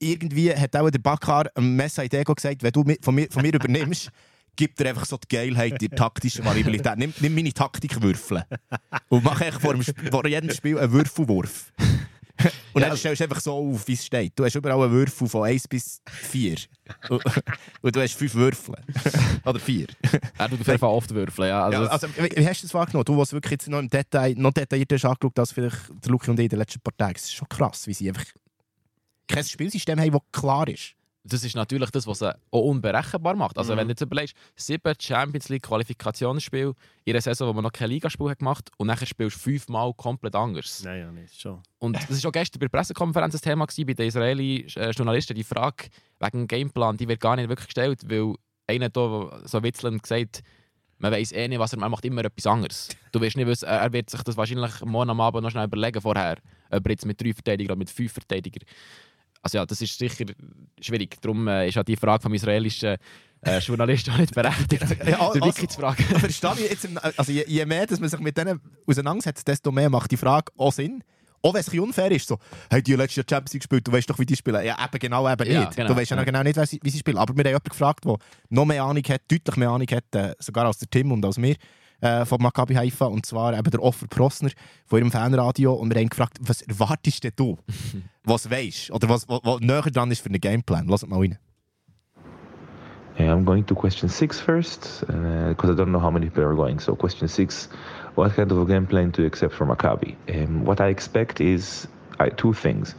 irgendwie hat auch der Bakar Messa in Dego gesagt, wenn du von mir, von mir übernimmst, [laughs] gibt er einfach so die Geilheit, die taktische Variabilität. Nimm, nimm meine Taktikwürfel und mach echt vor, dem, vor jedem Spiel einen Würfelwurf. Und dann stellst du einfach so auf, wie es steht. Du hast überall einen Würfel von 1 bis 4. Und, und du hast 5 Würfel. Oder 4. Er tut auf jeden Fall oft würfeln. Ja. Also, Ja, also, wie, wie hast du das wahrgenommen? Du, was wirklich jetzt noch im Detail, noch detaillierter hast angeschaut als vielleicht der Luki und ich in den letzten paar Tagen. Es ist schon krass, wie sie einfach kein Spielsystem haben, das klar ist. Das ist natürlich das, was sie auch unberechenbar macht. Also, Mhm. wenn du jetzt überlegst, sieben Champions League Qualifikationsspiele in einer Saison, wo man noch kein Ligaspiel hat gemacht und nachher spielst du fünfmal komplett anders. Nein, ja, nicht schon. Und das war auch gestern bei der Pressekonferenz ein Thema gewesen, bei den israelischen äh, Journalisten. Die Frage wegen dem Gameplan, die wird gar nicht wirklich gestellt, weil einer da so witzelnd gesagt man weiß eh nicht, was er macht, er macht immer etwas anderes. Du wirst nicht wissen, er wird sich das wahrscheinlich morgen am Abend noch schnell überlegen vorher, ob er jetzt mit drei Verteidigern oder mit fünf Verteidigern. Also ja, das ist sicher schwierig. Darum äh, ist auch die Frage vom israelischen äh, Journalisten [laughs] auch nicht berechtigt, [laughs] Ja, den also- Wiki zu fragen. Verstehe ich jetzt, also je, je mehr dass man sich mit denen auseinandersetzt, desto mehr macht die Frage auch Sinn. Auch wenn es unfair ist, so, hey, die Jahr Champions League gespielt, du weißt doch, wie die spielen. Ja, eben genau, eben Ja, nicht. genau. Du weißt ja noch genau nicht, wie sie, wie sie spielen. Aber wir haben jemanden gefragt, der noch mehr Ahnung hat, deutlich mehr Ahnung hat, äh, sogar als der Tim und als mir, äh, von Maccabi Haifa, und zwar eben der Offer Prosner von ihrem Fanradio. Und wir haben gefragt, was erwartest denn du, [laughs] was weißt oder was, was, was näher dran ist für einen Gameplan? Lass mal rein. Uh, I'm going to question six first, because I don't know how many people are going. So, question six what kind of a game plan to accept from Maccabi? Um, what I expect is uh, two things.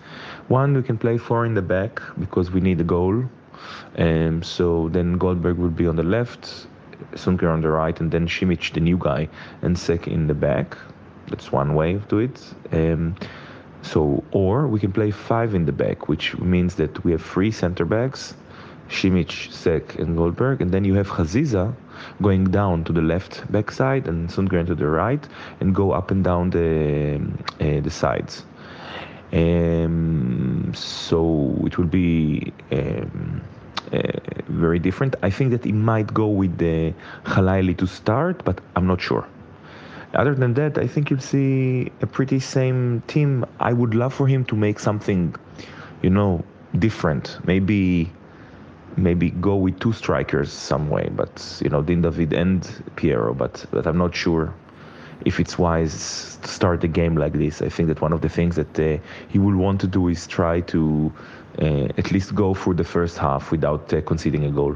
One, we can play four in the back because we need a goal. Um, so then Goldberg will be on the left, Sunker on the right, and then Simic, the new guy, and Sek in the back. That's one way to do it. Um, so, or we can play five in the back, which means that we have three center backs, Simic, Sek, and Goldberg, and then you have Haziza going down to the left back side and Sundgren to the right, and go up and down the uh, the sides. Um, so it will be um, very different. I think that he might go with the Khalaili to start, but I'm not sure. Other than that, I think you'll see a pretty same team. I would love for him to make something, you know, different. Maybe, maybe go with two strikers some way. But you know, Din David and Piero. But but I'm not sure if it's wise to start the game like this. I think that one of the things that uh, he will want to do is try to uh, at least go through the first half without uh, conceding a goal.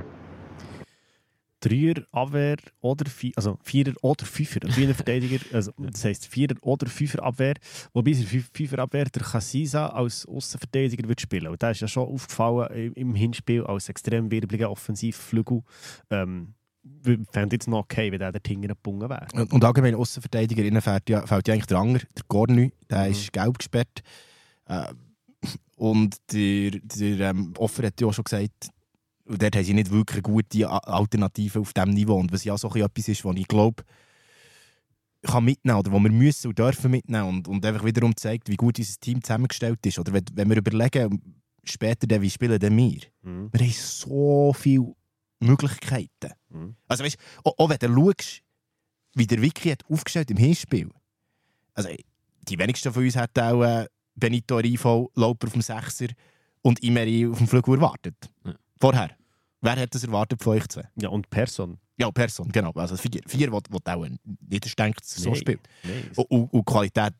Dreier Abwehr oder Vier, also Vierer oder Fünfer, Wiener Verteidiger, also das heisst Vierer oder Fünfer Abwehr, wobei in Fünfer Abwehr der Kassisa als Außenverteidiger wird spielen. Und der ist ja schon aufgefallen im Hinspiel als extrem wirbliger Offensivflügel. Ähm, wir fänden jetzt noch okay, wenn der der Tinger gebunden wäre. Und, und allgemein Außenverteidigerinnen fällt ja, fällt ja eigentlich der Anger, der Gorny, der Mhm. ist gelb gesperrt. Äh, und der, der ähm, Offer hat ja auch schon gesagt, und dort haben sie nicht wirklich gute A- Alternative auf diesem Niveau. Und was ja so etwas ist, was ich glaube, kann mitnehmen oder wo wir müssen und dürfen mitnehmen und, und einfach wiederum zeigt, wie gut unser Team zusammengestellt ist. Oder wenn, wenn wir überlegen, später, dann, wie spielen denn wir? Mhm. Wir haben so viele Möglichkeiten. Mhm. Also weißt, auch, auch wenn du schaust, wie der Wiki hat aufgestellt im Hinspiel. Also die wenigsten von uns hätten auch äh, Benito Rivo, Lauper auf dem Sechser und Imeri auf dem Flügel erwartet. Ja. Vorher. Wer hat das erwartet von euch zwei? Ja, und Person. Ja, Person, genau. Also vier, vier die, die auch nicht denkt, dass es so Nein. spielt. Nein. Und, und, Qualität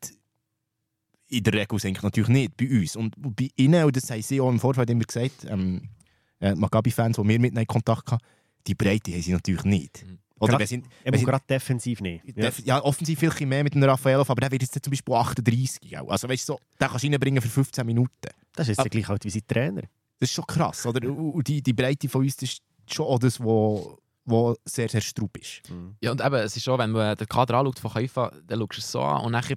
in der Regel senkt natürlich nicht bei uns. Und bei ihnen, und das haben sie auch im Vorfeld immer gesagt, ähm, äh, Maccabi-Fans, die wir mit ihnen in Kontakt hatten, die Breite haben sie natürlich nicht. Mhm. Oder sie, Eben wenn sie, gerade defensiv nicht. Ja. Def- ja, offensiv viel mehr mit einem Raffaelov, aber der wird jetzt zum Beispiel 38. Auch. Also weißt du, so, den kannst du reinbringen für 15 Minuten. Das ist jetzt ja gleich alt wie sein Trainer. Das ist schon krass. Oder? Und die, die Breite von uns ist schon auch das, wo, wo sehr, sehr straub ist. Ja, und eben, es ist schon, wenn man den Kader anschaut von Haifa, dann schaust du es so an und nachher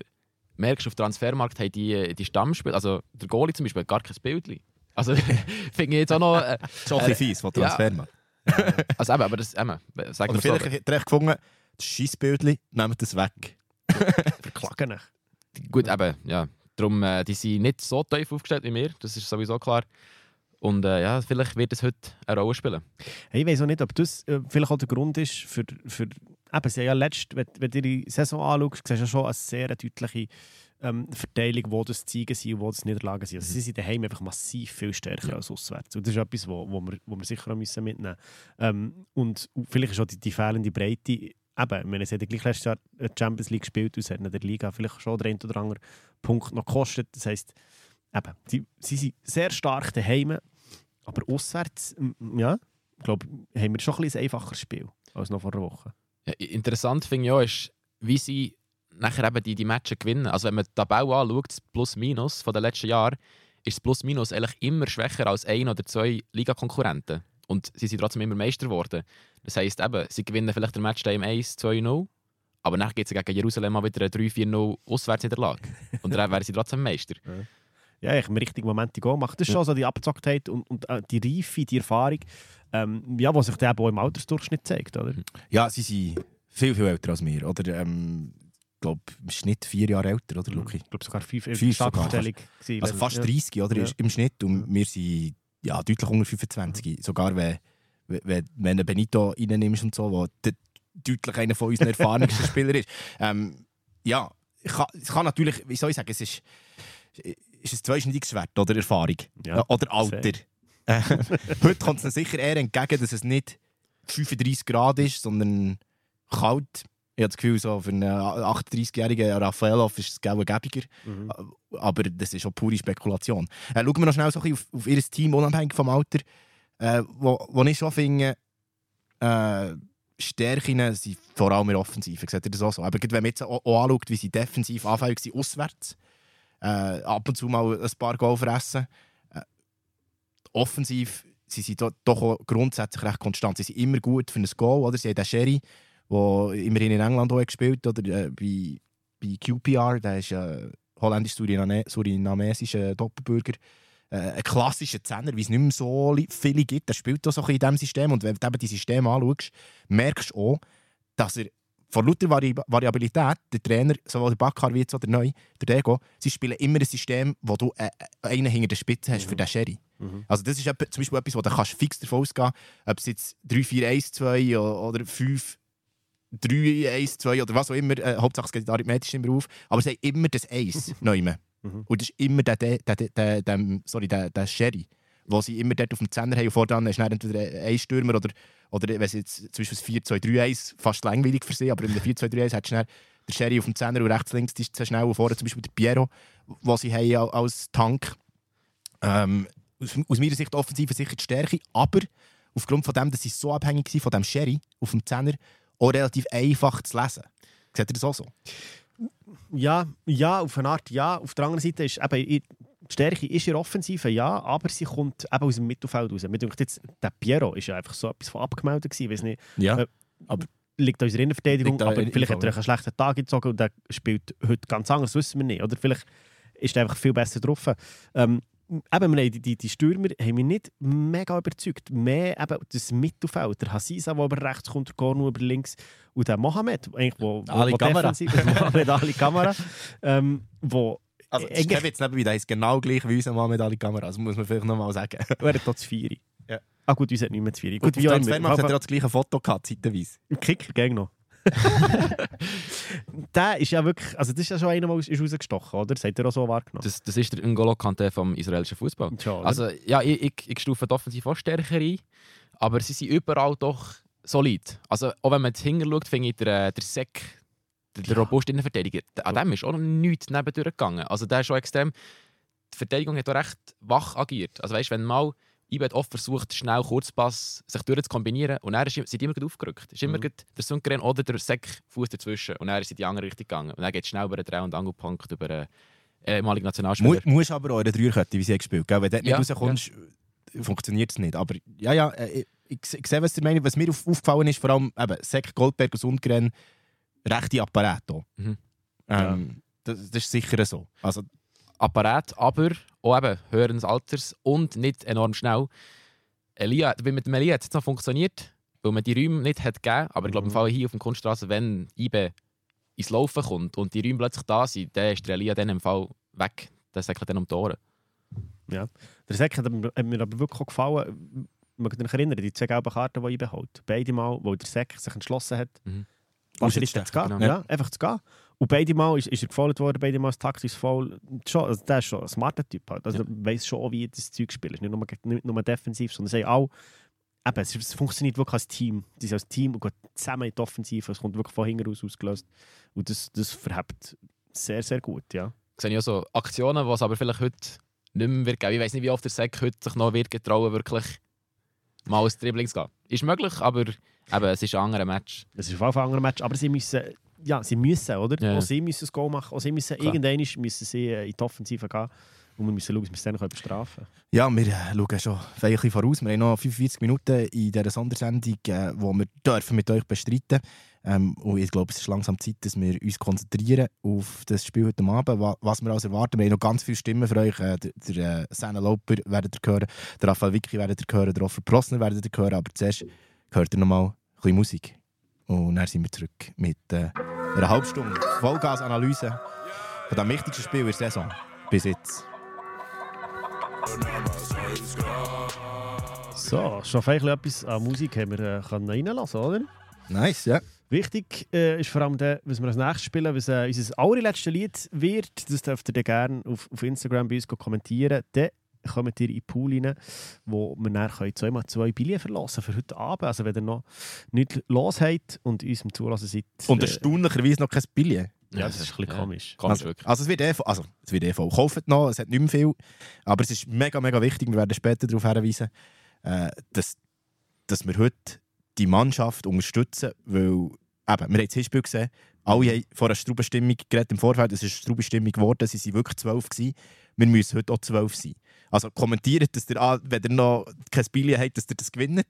merkst du, auf dem Transfermarkt haben die, die Stammspieler, also der Goalie zum Beispiel, hat gar kein Bild. Also [laughs] finde ich jetzt auch noch... Äh, Schon ein bisschen fies von ja. [laughs] Also eben, aber das, eben, sagen Oder so, vielleicht hat er echt gefunden, das Scheissbildchen, nehmt das weg. [laughs] Verklagen ihn. gut, eben, ja, darum, äh, die sind nicht so tief aufgestellt wie wir, das ist sowieso klar. Und äh, ja, vielleicht wird es heute eine Rolle spielen. Hey, ich weiß auch nicht, ob das äh, vielleicht auch der Grund ist für, für eben, sie haben ja letzt, wenn, wenn du die Saison anschaust, siehst du ja schon eine sehr deutliche ähm, Verteilung, wo das Ziegen sind und wo das Niederlagen sind. Also sie sind daheim einfach massiv viel stärker als auswärts. Und das ist etwas, wo, wo, wir, wo wir sicher auch müssen mitnehmen müssen. Ähm, und vielleicht ist auch die, die fehlende Breite, eben, hat ja gleich letztes Jahr die Champions League gespielt und es hat in der Liga vielleicht schon der ein oder andere Punkt noch gekostet. Das heisst, eben, sie, sie sind sehr stark daheim, aber auswärts, ja, ich glaube, haben wir schon ein, ein einfacheres Spiel als noch vor einer Woche. Ja, interessant finde ich auch, ist, wie sie nachher eben die, die Matches gewinnen. Also wenn man die Tabelle anschaut, das Plus-Minus von den letzten Jahren, ist das Plus-Minus eigentlich immer schwächer als ein oder zwei Ligakonkurrenten. Und sie sind trotzdem immer Meister geworden. Das heisst eben, sie gewinnen vielleicht den Matchday im 1-2-0, aber nachher geht es gegen Jerusalem mal wieder eine 3-4-0 Auswärtsniederlage. Und dann wären sie trotzdem Meister. [laughs] Ja, ich im richtigen Moment die Goal macht. Das ist schon so die Abgezocktheit und, und äh, die Reife, die Erfahrung, ähm, ja, was sich dann auch im Altersdurchschnitt zeigt. Oder? Ja, sie sind viel, viel älter als wir. Oder, ähm, glaube, im Schnitt vier Jahre älter, oder, Luki? Ich glaube sogar fünf, Fünf sogar. Also fast ja. 30, oder, Ja. im Schnitt. Und wir sind ja, deutlich unter 25. Sogar wenn, wenn, wenn du Benito reinnimmst und so, wo de- deutlich einer von unseren erfahrensten [laughs] Spielern ist. Ähm, ja, ich kann, ich kann natürlich, wie soll ich sagen, es ist, ist ein zweischneidiges Schwert, oder Erfahrung. Ja, oder Alter. Äh, [laughs] Heute kommt es sicher eher entgegen, dass es nicht 35 Grad ist, sondern kalt. Ich habe das Gefühl, so für einen 38-jährigen Raffaelov ist es gelbe gäbiger. Mhm. Aber das ist auch pure Spekulation. Äh, schauen wir noch schnell so ein bisschen auf, auf ihr Team, unabhängig vom Alter. Äh, wo, wo ich schon finde, äh, Stärken sind vor allem in der Offensive. Seht ihr das auch so? Aber wenn man jetzt auch, auch anschaut, wie sie defensiv anfällig sind, auswärts, äh, ab und zu mal ein paar Goal fressen. Äh, offensiv sie sind do, doch auch grundsätzlich recht konstant. Sie sind immer gut für ein Goal. Oder? Sie haben den Sherry, der immerhin in England auch gespielt hat, oder äh, bei, bei QPR, der ist äh, holländisch-surinamesischer Doppelbürger. Äh, ein klassischer Zehner, wie es nicht mehr so viele gibt. Der spielt auch so ein bisschen in diesem System. Und wenn du eben die Systeme anschaust, merkst du auch, dass er von lauter Vari Variabilität, der Trainer, sowohl der Bakkar wie jetzt auch der Neu, der Dego, sie spielen immer ein System, wo du äh, äh, einen hinter der Spitze hast für den Sherry. Mhm. Also das ist zum Beispiel etwas, wo du kannst fix davon ausgehen ob es jetzt 3-4-1-2 o- oder 5-3-1-2 oder was auch immer, äh, Hauptsache es geht arithmetisch immer auf, aber sie haben immer das Eis [laughs] neu. Mhm. Und das ist immer der, der, der, der, sorry, der, der Sherry, wo sie immer dort auf dem Zehner haben und vorne ist entweder ein Stürmer oder, oder wenn sie jetzt zum Beispiel das 4-2-3-1, fast langweilig für sie, aber in der 4-2-3-1 hat schnell der Sherry auf dem Zehner und rechts links ist sehr schnell und vorne zum Beispiel der Piero, was sie haben al- als Tank. Ähm, aus, aus meiner Sicht offensiv sicher die Stärke, aber aufgrund von dem, dass sie so abhängig waren von dem Sherry auf dem Zehner, auch relativ einfach zu lesen. Seht ihr das auch so? Ja, ja, auf eine Art ja. Auf der anderen Seite ist eben, die Stärke ist in der Offensive, ja, aber sie kommt eben aus dem Mittelfeld raus. Mir denkt jetzt, der Piero ist ja einfach so etwas von abgemeldet gewesen, weiß nicht, Ja. Äh, liegt an unserer Innenverteidigung, aber der vielleicht hat er einen schlechten Tag gezogen und der spielt heute ganz anders, das wissen wir nicht. Oder vielleicht ist er einfach viel besser drauf. Ähm, eben, wir haben die, die, Stürmer haben mich nicht mega überzeugt. Mehr eben das Mittelfeld. Der Hassiza, der über rechts kommt, der Cornu über links und der Mohamed, eigentlich, wo, wo, Ali wo Kamara. [laughs] Mohamed Ali Kamara, ähm, wo Also, eigentlich- Kevin jetzt nebenbei, der ist genau gleich wie unser Mann mit alle Kameras, muss man vielleicht nochmal sagen. [laughs] er hat das Vieri. Ja. Ah gut, uns hat nicht mehr das Vieri. Gut, Gut, wie auch immer. Hat er das gleiche Foto gehabt, zeitweise. Im Kicker gegen noch. [laughs] der ist ja wirklich, also das ist ja schon einer, der ist rausgestochen, oder? Das hat er auch so wahrgenommen. Das, das ist der N'Golo Kante vom israelischen Fußball. Oder? Also ja, ich, ich, ich stufe die auch stärker ein, aber sie sind überall doch solid. Also auch wenn man jetzt hingeschaut, finde ich der, äh, der Seck, der, der robuste Innenverteidiger, an dem ist auch noch nichts nebendurch gegangen. Also der ist schon extrem, die Verteidigung hat auch recht wach agiert. Also weißt, wenn mal Ibet oft versucht, schnell Kurzpass sich durchzukombinieren und er ist, sind immer aufgerückt. ist immer Mhm. der Sundgren oder der Seck Fuß dazwischen und er ist in die andere Richtung gegangen. Und dann geht es schnell über den Dreh- und Angelpunkt über einen ehemaligen Nationalspieler. Mu musst aber auch der Dreierkette, wie sie gespielt haben. Wenn du Ja, nicht rauskommst, funktioniert es nicht. Aber ja, ja, äh, ich, ich, ich sehe, was ihr meint. Was mir auf, aufgefallen ist, vor allem eben, Seck, Goldberg und Sundgren, rechte Apparat. hier. Mhm. Ähm, das, das ist sicher so. Also, Apparat, aber auch eben höheren Alters und nicht enorm schnell. Elia, weil mit dem Elia hat es noch funktioniert, weil man die Räume nicht hat gegeben. Aber ich glaube, im Fall hier auf der Kunststraße, wenn IBE ins Laufen kommt und die Räume plötzlich da sind, dann ist der Elia dann im Fall weg. Der säckelt dann um die Ohren. Der Seck hat, mir- aber wirklich auch gefallen. Man kann sich erinnern, die zwei gelben Karten, die ich behalte. Beide Mal, wo der Seck sich entschlossen hat, Mhm. Schritte zu gehen. genau. Ja, einfach zu gehen. Und beide Mal ist, ist er gefault worden, beide Mal ist taktisch. Schon, also der ist schon ein smarter Typ. Halt. Also, Ja. Der weiß schon, wie das Zeug spielt. Nicht nur, nicht nur defensiv, sondern sie auch, eben, es, es funktioniert wirklich als Team. Sie sind als Team und gehen zusammen in die Offensive. Es kommt wirklich von hinten raus ausgelöst. Und das, das verhebt sehr, sehr gut. Ja. sehe ich auch so Aktionen, die es aber vielleicht heute nicht mehr wird geben. Ich weiß nicht, wie oft der Sack heute sich noch wird getrauen, wirklich mal ins Dribbling zu gehen. Ist möglich, aber eben, es ist ein anderer Match. Es ist auf jeden Fall ein anderer Match, aber sie müssen, ja, sie müssen, oder? Ja. Auch sie müssen das Goal machen, auch sie müssen, Klar. irgendwann müssen sie äh, in die Offensive gehen und wir müssen schauen, dass wir es dann können bestrafen ja, wir äh, schauen schon ein bisschen voraus. Wir haben noch 45 Minuten in dieser Sondersendung, äh, wo wir dürfen mit euch bestreiten ähm, Und ich glaube, es ist langsam Zeit, dass wir uns konzentrieren auf das Spiel heute Abend. Wa- Was wir also erwarten, wir haben noch ganz viele Stimmen für euch. Äh, der der äh, Senna Lauper werdet ihr hören, der Raphael Wicki werdet ihr hören, der Offer Prosner werdet ihr hören. Aber zuerst hört ihr noch mal ein bisschen Musik. Und dann sind wir zurück mit äh, einer halben Stunde Vollgas-Analyse von dem wichtigsten Spiel in der Saison bis jetzt. So, schon vielleicht etwas an Musik haben wir äh, reinlassen, oder? Nice, ja. Wichtig äh, ist vor allem, der, was wir als nächstes spielen, was äh, unser allerletztes Lied wird. Das dürft ihr gerne auf, auf Instagram bei uns kommentieren. Dann kommt ihr in den Pool rein, wo wir dann können zweimal zwei Billionen verlassen für heute Abend. Also wenn ihr noch nichts los habt und uns im Zulassen seid. Und äh, erstaunlicherweise noch kein Billet. ja, das ist ein bisschen Ja. komisch. Komisch, Also, also es wird eh, vo- also es wird eh voll. Kauft noch, es hat nicht mehr viel. Aber es ist mega, mega wichtig, wir werden später darauf hinweisen, äh, dass, dass wir heute die Mannschaft unterstützen, weil eben, wir haben das Hinspiel gesehen, alle haben vor einer Straubenstimmung geredet im Vorfeld, es ist eine Straubenstimmung geworden, sie waren wirklich zwölf gewesen. Wir müssen heute auch zwölf sein. Also kommentiert, dass ihr, ah, wenn ihr noch kein Billet habt, dass ihr das gewinnt.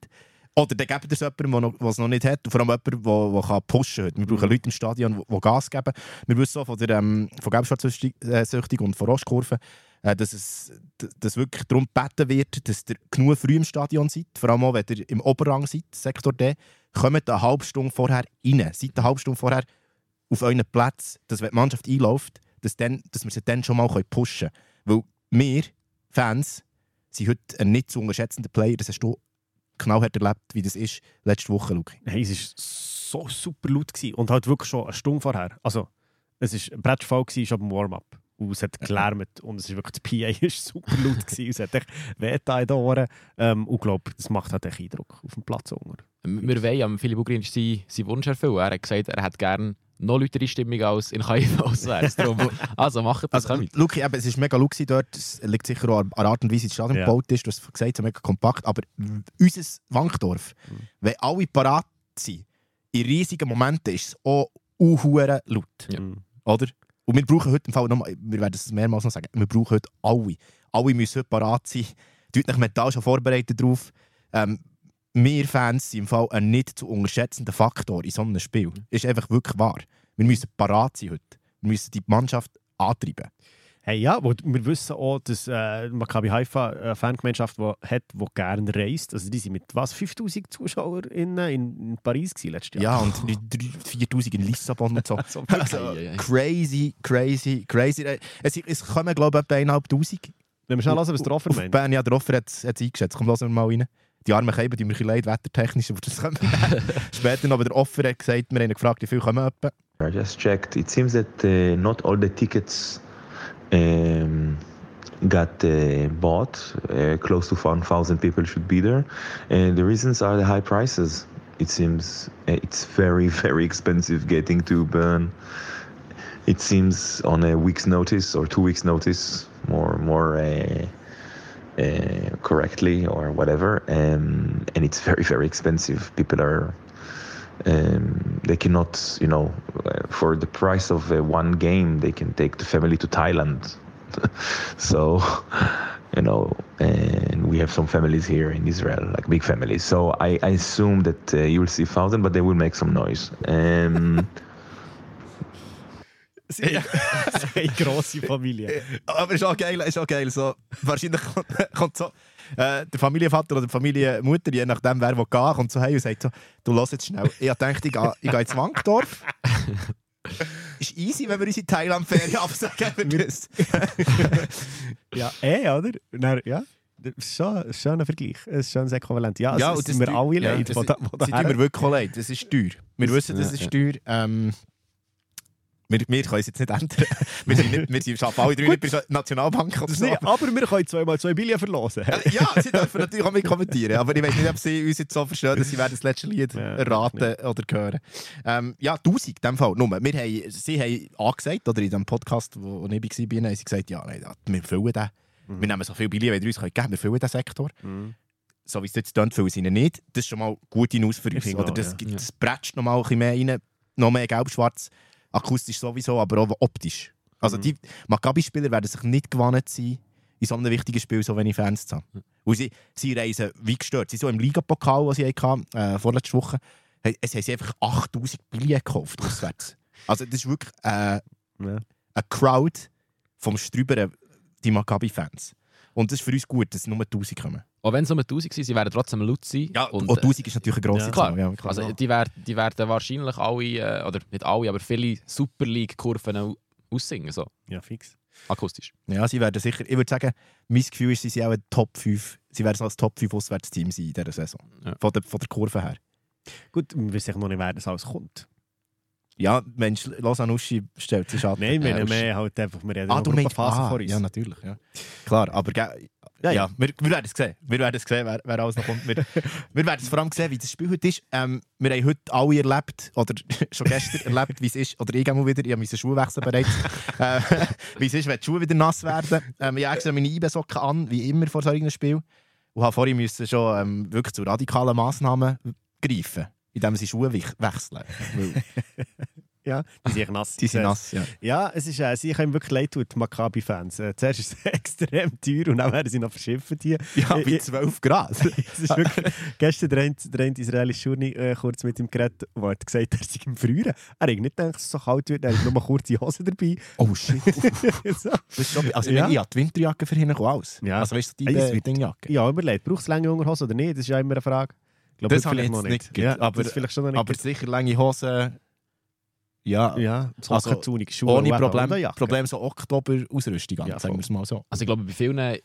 Oder dann gebt ihr es jemandem, der es noch nicht hat. Und vor allem jemandem, der, der pushen kann. Wir brauchen Leute im Stadion, die, Gas geben. Wir wissen auch von, der, ähm, von Gelbschwarzsüchtig und von Rostkurve, äh, dass es dass wirklich darum gebeten wird, dass ihr genug früh im Stadion seid. Vor allem auch, wenn ihr im Oberrang seid, Sektor D. Kommt eine halbe Stunde vorher rein. Seid eine halbe Stunde vorher auf euren Platz, dass wenn die Mannschaft einläuft, dass, dann, dass wir sie dann schon mal pushen können. Weil wir, Fans, sind heute ein nicht zu unterschätzender Player. Das hast du knallhart erlebt, wie das ist letzte Woche, Luki. Hey, es war so super laut gewesen. und halt wirklich schon eine Stunde vorher. Also, es war ein Brettfall schon beim Warm-up. Und es hat gelärmt und es ist wirklich, die PA ist super laut gewesen. es hat echt wehgetan in den Ohren. Ähm, und ich glaube, das macht halt echt Eindruck auf dem Platz. Unter. Wir wollen am Philipp Ugrinsch seinen, seinen Wunsch erfüllen. Er hat gesagt, er hätte gerne noch lautere Stimmung als in Kaifa auswärts. [laughs] Also macht das, Also. Luki, eben, es ist mega gewesen dort. Es liegt sicher auch an der Art und Weise, wie das Stadion Ja. gebaut ist. Du hast gesagt, es ist mega kompakt. Aber unser Wankdorf, Mhm. wenn alle parat sind, in riesigen Momenten ist es auch unhuere laut. Ja. Mhm. Oder? Und wir brauchen heute im Fall noch mal, wir werden es mehrmals noch sagen, wir brauchen heute alle. Alle müssen heute parat sein. Tut nach mental schon vorbereitet drauf. Ähm, wir Fans sind im Fall ein nicht zu unterschätzender Faktor in so einem Spiel. Ist einfach wirklich wahr. Wir müssen parat sein heute. Wir müssen die Mannschaft antreiben. Hey, ja, wo, wir wissen auch, dass äh, Maccabi Haifa eine Fangemeinschaft die hat, die gerne reist. Also die sind mit was, 5000 ZuschauerInnen in, in Paris gewesen letztes Ja, Jahr. und 4000 in Lissabon und so. So, [laughs] also, ei. crazy, crazy, crazy. Es, es kommen, glaube ich, etwa 1500. Wenn wir schnell hören, was der Offer meint. Bern, ja, der Offer hat es eingeschätzt. Komm, lassen wir mal rein. Die armen Käben, die mir ein bisschen leid, wettertechnisch, aber das können wir [laughs] später noch. Aber der Offer hat gesagt, wir haben ihn gefragt, wie viel kommen etwa. I just checked. It seems that uh, not all the tickets um, got uh, bought. Uh, close to 1,000 people should be there. And the reasons are the high prices. It seems uh, it's very, [laughs] very expensive getting to Bern. It seems on a week's notice or two weeks' notice, more, more uh, uh, correctly or whatever. Um, and it's very, very expensive. People are um, they cannot, you know, uh, for the price of uh, one game, they can take the family to Thailand. [laughs] so, you know, and we have some families here in Israel, like big families. So I, I assume that uh, you will see thousand, but they will make some noise. Um, Eine grosse Familie. Aber ist auch geil, ist auch geil. So, wahrscheinlich kommt, kommt so äh, der Familienvater oder die Familienmutter, je nachdem wer will gehen, kommt so hey und sagt so, du lass jetzt schnell. Ich gedacht, ich gehe, ich gehe ins Wankdorf. [laughs] ist easy, wenn wir unsere Thailand-Ferien absagen. [laughs] Wir das. [laughs] Ja, eh, oder? Dann, ja. Das ist schon, das ein Vergleich. Ist schon ein Äquivalent. Ja, Ja, es sind das wir alle ja, leid. das- wo da- wo Sie tun daher- mir wirklich leid. Das ist teuer. Wir wissen, das Ja, ist ja. teuer. Ähm, wir, wir können es jetzt nicht ändern. [laughs] wir, sind nicht, wir sind, arbeiten alle drei nicht bei der Nationalbank oder Das so. aber wir können zweimal zwei Billionen verlosen. Ja, sie dürfen natürlich auch mit kommentieren, aber ich weiß nicht, ob sie uns jetzt so verstehen, dass sie werden das letzte Lied Ja, erraten oder hören. Ähm, ja, 1000 in dem Fall. Nur, wir haben, sie haben angesagt, oder in dem Podcast, wo ich war, haben sie gesagt, ja, nein, wir füllen den. Wir nehmen so viel Billion, wie ihr uns geben wir füllen den Sektor. Mhm. So wie es jetzt klingt, füllen sie ihn nicht. Das ist schon mal gute News für finde Oder das, ja. das bretscht noch mal ein bisschen mehr rein, noch mehr gelb-schwarz, akustisch sowieso, aber auch optisch. Also Mhm. die Maccabi-Spieler werden sich nicht gewannet sein, in so einem wichtigen Spiel so wenig Fans zu haben. Weil sie, sie reisen wie gestört. Sie so im Ligapokal, was sie hatten, äh, vorletzte Woche, he- es haben sie einfach 8000 Billionen gekauft auswärts. [laughs] Also das ist wirklich äh, Ja. eine Crowd vom Strüberen, die Maccabi-Fans. Und das ist für uns gut, dass nur 1000 kommen. Auch wenn es nur 1000 sind, sie werden trotzdem laut sein. und und, auch 1000 ist natürlich eine grosse Ja, klar. Zahl. Ja, klar. Also, die, werden, die werden wahrscheinlich alle, äh, oder nicht alle, aber viele Super League-Kurven au- aussingen, so Ja, fix. akustisch. Ja, sie werden sicher, ich würde sagen, mein Gefühl ist, sie sind auch ein Top 5, sie werden als Top 5 Auswärtsteam sein in dieser Saison. Ja. Von, der, von der Kurve her. Gut, wir wissen noch nicht, wer das alles kommt. Ja, Mensch, Losanuschi stellt sich an. Nein, wir das- mehr halt einfach, wir haben Ah, du meinst Phase ah, vor uns. Ja, natürlich. Ja. Klar, aber ja, ja. Wir, wir werden es sehen. Wir werden es sehen, wer, wer alles noch kommt. Wir, [laughs] wir werden es vor allem sehen, wie das Spiel heute ist. Ähm, wir haben heute alle erlebt, oder [laughs] schon gestern erlebt, wie es ist, oder ich mal wieder, ich habe meine Schuhe wechseln bereits, [laughs] äh, wie es ist, wenn die Schuhe wieder nass werden. Ähm, ich habe extra meine Eibensocken an, wie immer vor so einem Spiel. Und habe vorhin müssen schon ähm, wirklich zu radikalen Massnahmen greifen, indem sie Schuhe wech- wechseln. [laughs] Ja, die sind nass. die sind nass, ja. Ja, es ist, äh, sie können wirklich leid tun, die Maccabi-Fans. Äh, zuerst ist es [laughs] extrem teuer und dann werden sie noch verschifft hier. Ja, bei Ich- 12 Grad. [laughs] Es ist wirklich, gestern der eine, der eine israelische Journey äh, kurz mit ihm geredet, der hat gesagt, er sei im Frühjahr. Er hat nicht gedacht, dass es so kalt wird, er hat nur kurze Hose dabei. Oh shit. so. Das ist schon, also Ja. ich habe die Winterjacke für hinten aus. Ja. Also weißt du, die es äh. Ja, überlegt, braucht es lange Unterhose oder nicht? Das ist ja immer eine Frage. Ich glaube, Das habe ich vielleicht jetzt noch nicht Ja, aber- das vielleicht schon noch nicht. Aber sicher lange Hosen. Ja, ja, Also, also, Zunig, Schuhe ohne Problem. Jacke. Problem so Oktober-Ausrüstung an, Ja, sagen wir es mal so. Also ich glaube, bei vielen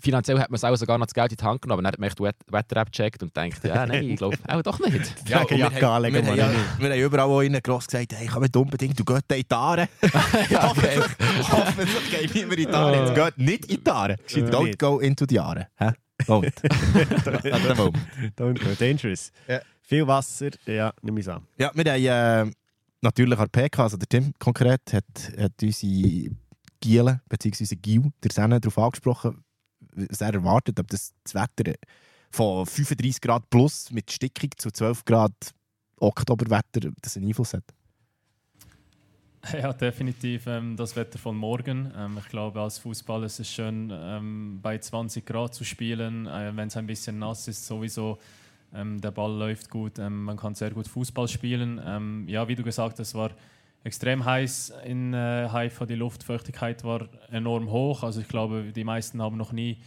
finanziell hat man es auch sogar noch das Geld in die Hand genommen, aber dann hat man echt die Wet- Wetter-App gecheckt und denkt, ja, nein, ich glaube auch doch nicht. [laughs] Ja, und wir, haben, wir, haben, ja, wir haben überall auch innen gross gesagt, hey, kommt unbedingt, du gehst in die Aare. [laughs] ja, hoffentlich, hoffentlich geht niemand in die Aare. Jetzt geht nicht in die Aare. Gescheiter Don't nicht. go into die Aare. Don't. [laughs] At the moment. Don't go dangerous. Ja. Viel Wasser, ja, nimm ich an. Ja, wir haben äh, natürlich an der PK, also der Tim konkret, hat, hat unsere Giele, beziehungsweise Gil, der Senne, darauf angesprochen, was er erwartet, ob das, das Wetter von 35 Grad plus mit Stickung zu 12 Grad Oktoberwetter das einen Einfluss hat. [laughs] Ja, definitiv ähm, das Wetter von morgen. Ähm, ich glaube, als Fußballer ist es schön, ähm, bei 20 Grad zu spielen, äh, wenn es ein bisschen nass ist, sowieso. Ähm, der Ball läuft gut, ähm, man kann sehr gut Fußball spielen. Ähm, ja, wie du gesagt hast, es war extrem heiß in äh, Haifa. Die Luftfeuchtigkeit war enorm hoch. Also ich glaube, die meisten haben noch nie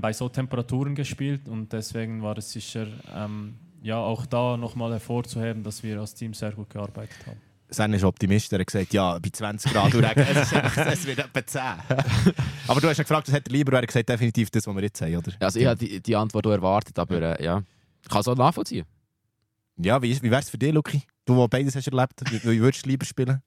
bei so Temperaturen gespielt und deswegen war es sicher ja auch da nochmal hervorzuheben, dass wir als Team sehr gut gearbeitet haben. Senne ist Optimist, er hat gesagt, ja, bei 20 Grad und Regen, es, es wird etwa 10. [laughs] Aber du hast ja gefragt, was hat er lieber, und er hat gesagt, definitiv das, was wir jetzt haben, oder? Also ich habe die, die Antwort auch erwartet, aber äh, ja, ich kann es auch nachvollziehen. Ja, wie, ist- wie wär's für dich, Luki? Du, der beides hast erlebt, wie, wie würdest du lieber spielen?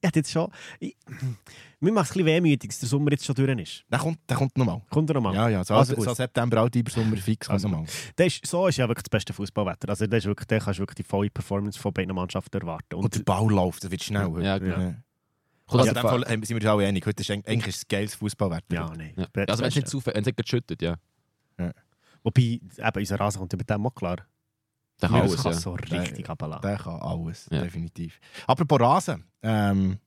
[laughs] Ich hätte jetzt schon... Ich, [clears throat] mir macht es ein bisschen wehmütig, dass der Sommer jetzt schon durch ist. Der kommt, der kommt nochmal. Kommt er nochmal? Ja, ja, so, Also gut. so September, Oktober, Sommer fix, also Also mal. Das ist, so ist ja wirklich das beste Fußballwetter. Also das ist wirklich, da kannst du wirklich die volle Performance von beiden Mannschaften erwarten. Und der Ball läuft, das wird schnell. Ja, genau. Ja. Kommt Also also in dem Fall ähm, sind wir uns alle einig, heute ist eigentlich ist es geiles Fußballwetter. ja, nein. ja. Das Also wenn es nicht zu wenn es nicht geschüttet, ja. Wobei, eben, unser Rasen kommt ja mit dem auch klar. Ja, kann alles, kann ja. so richtig abladen. Der kann alles, Ja. definitiv. Apropos Rasen, ähm,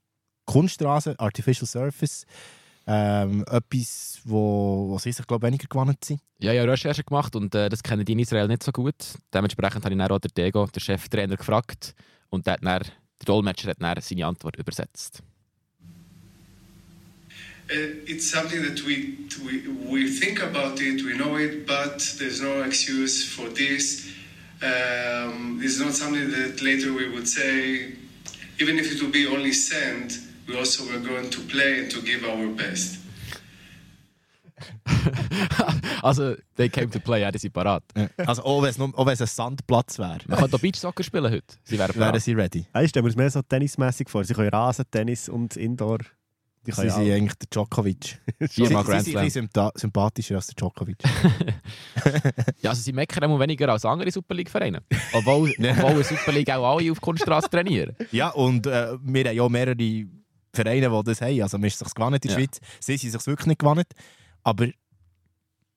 Kunstrasen, Artificial Surface, ähm, etwas, wo, wo sie sich, glaube ich, weniger gewandt sind. Ja, ja, Recherche gemacht und äh, das kennen die in Israel nicht so gut. Dementsprechend habe ich dann auch den Dego, den Cheftrainer, gefragt und der, dann, der Dolmetscher hat dann seine Antwort übersetzt. Uh, it's something that we, we we think about it, we know it, but there's no excuse for this. Um, this is not something that later we would say, even if it will be only sand, we also were going to play and to give our best. [laughs] also, they came to play, ja, die sind parat. Also auch wenn es nur- auch wenn es ein Sandplatz wäre, Man könnte auch Beachsoccer spielen heute. Sie wären wären sie ready. Ja, ich stelle mir das mehr so tennismäßig vor. Sie können Rasen, Tennis und Indoor. Die Sie sind ja eigentlich der Djokovic. Sie, [laughs] sie Viermal sind Grand ein Slam. bisschen sympa- sympathischer als der Djokovic. [laughs] [laughs] Ja, also sie meckern immer weniger als andere Super League-Vereine. Obwohl, obwohl eine Super League auch alle auf Kunststraße trainieren. ja, und äh, wir haben ja mehrere Vereine, die das haben. Also man ist sich gewannet in der Ja. Schweiz. Sie sind sich wirklich nicht gewannet. Aber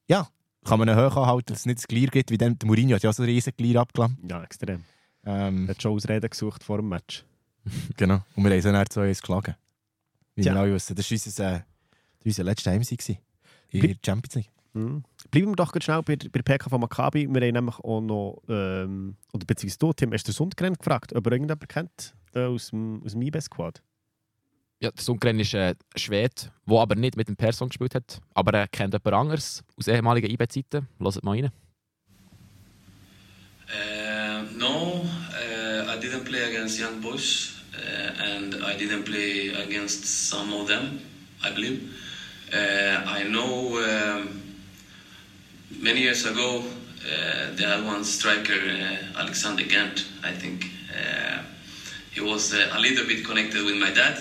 ja, kann man ihn hoch anhalten, dass es nicht das Glier gibt, wie dem, der Mourinho hat ja auch so ein riesen Glier abgelassen. Ja, extrem. Ähm, Er hat schon Ausreden gesucht vor dem Match. Genau. Und wir haben so nachher 2 geschlagen. Wie Tja. wir alle wissen. Das war unser, äh, unser letzter Heimsieg in der Champions League. Mhm. Bleiben wir doch ganz schnell bei, bei der PK von Maccabi. Wir haben nämlich auch noch, ähm, oder beziehungsweise du, Tim, hast du Sundgren gefragt, ob er irgendjemand kennt äh, aus dem, aus dem IBES-Squad? Ja, der Sundgren ist äh, ein Schwede, der aber nicht mit dem Person gespielt hat. Aber er kennt jemand anderes aus ehemaligen IB-Zeiten. Hört mal rein. Uh, no, uh, I didn't play against Young Boys, and I didn't play against some of them, I believe. Uh, I know um, many years ago uh, they had one striker, uh, Alexander Gant, I think. Uh, he was uh, a little bit connected with my dad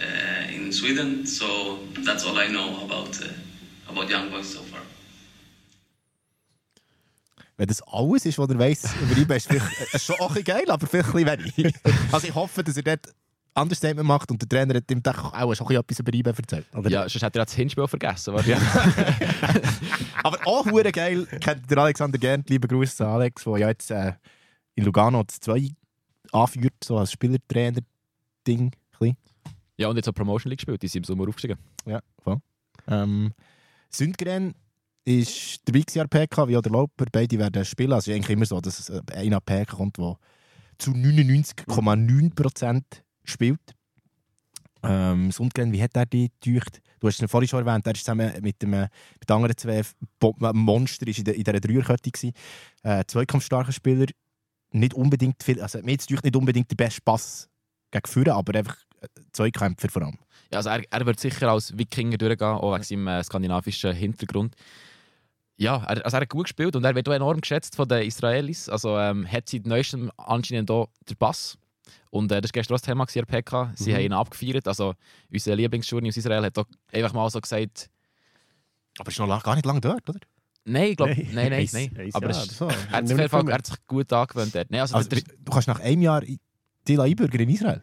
uh, in Sweden, so that's all I know about uh, about Young Boys far. Wenn das alles ist, was er weiss über ihn, ist es schon auch geil, aber vielleicht ein bisschen wenig. [laughs] Also ich hoffe, dass er dort anders Statement macht und der Trainer hat ihm doch auch schon etwas über ihn erzählt. Oder Ja, sonst hat er das Hinspiel vergessen. wahrscheinlich. [laughs] Aber auch hure geil kennt der Alexander Gern, liebe Grüße an Alex, der ja jetzt äh, in Lugano das 2 anführt, so als Spielertrainer-Ding. Ja, und jetzt auch Promotion League gespielt. Die sind im Sommer aufgestiegen. Ja, voll. Ähm, Sündgren ist dabei gewesen PK, wie auch der Lauper. Beide werden spielen. Also es ist eigentlich immer so, dass äh, einer PK kommt, der zu 99,9% spielt. Ähm, Sundgren, wie hat er die getäuscht? Du hast es vorhin schon erwähnt, er ist zusammen mit dem mit den anderen zwei äh, Monster ist in, der, in dieser Dreierkette gewesen. Äh, Zweikampfstarker Spieler, nicht unbedingt viel, also mir jetzt nicht unbedingt der beste Pass gegen Führer, aber einfach äh, Zweikämpfer vor allem. Ja, also er, er wird sicher als Wikinger durchgehen, auch wegen seinem äh, skandinavischen Hintergrund. Ja, er, also er hat gut gespielt und er wird auch enorm geschätzt von den Israelis. Also ähm, hat seit neuestem anscheinend auch den Pass. Und äh, das war gestern auch das Thema hier PK. Sie Mhm. haben ihn abgefeiert. Also unser Lieblingsschurni aus Israel hat auch einfach mal so gesagt, Aber ist noch lang, gar nicht lange dort, oder? nein, ich glaube, nein, nein, nein. Aber es ist, so. er, hat Fall, er hat sich gut angewöhnt dort. Nein, also, Also, der, du kannst nach einem Jahr in- dich einbürgern in Israel.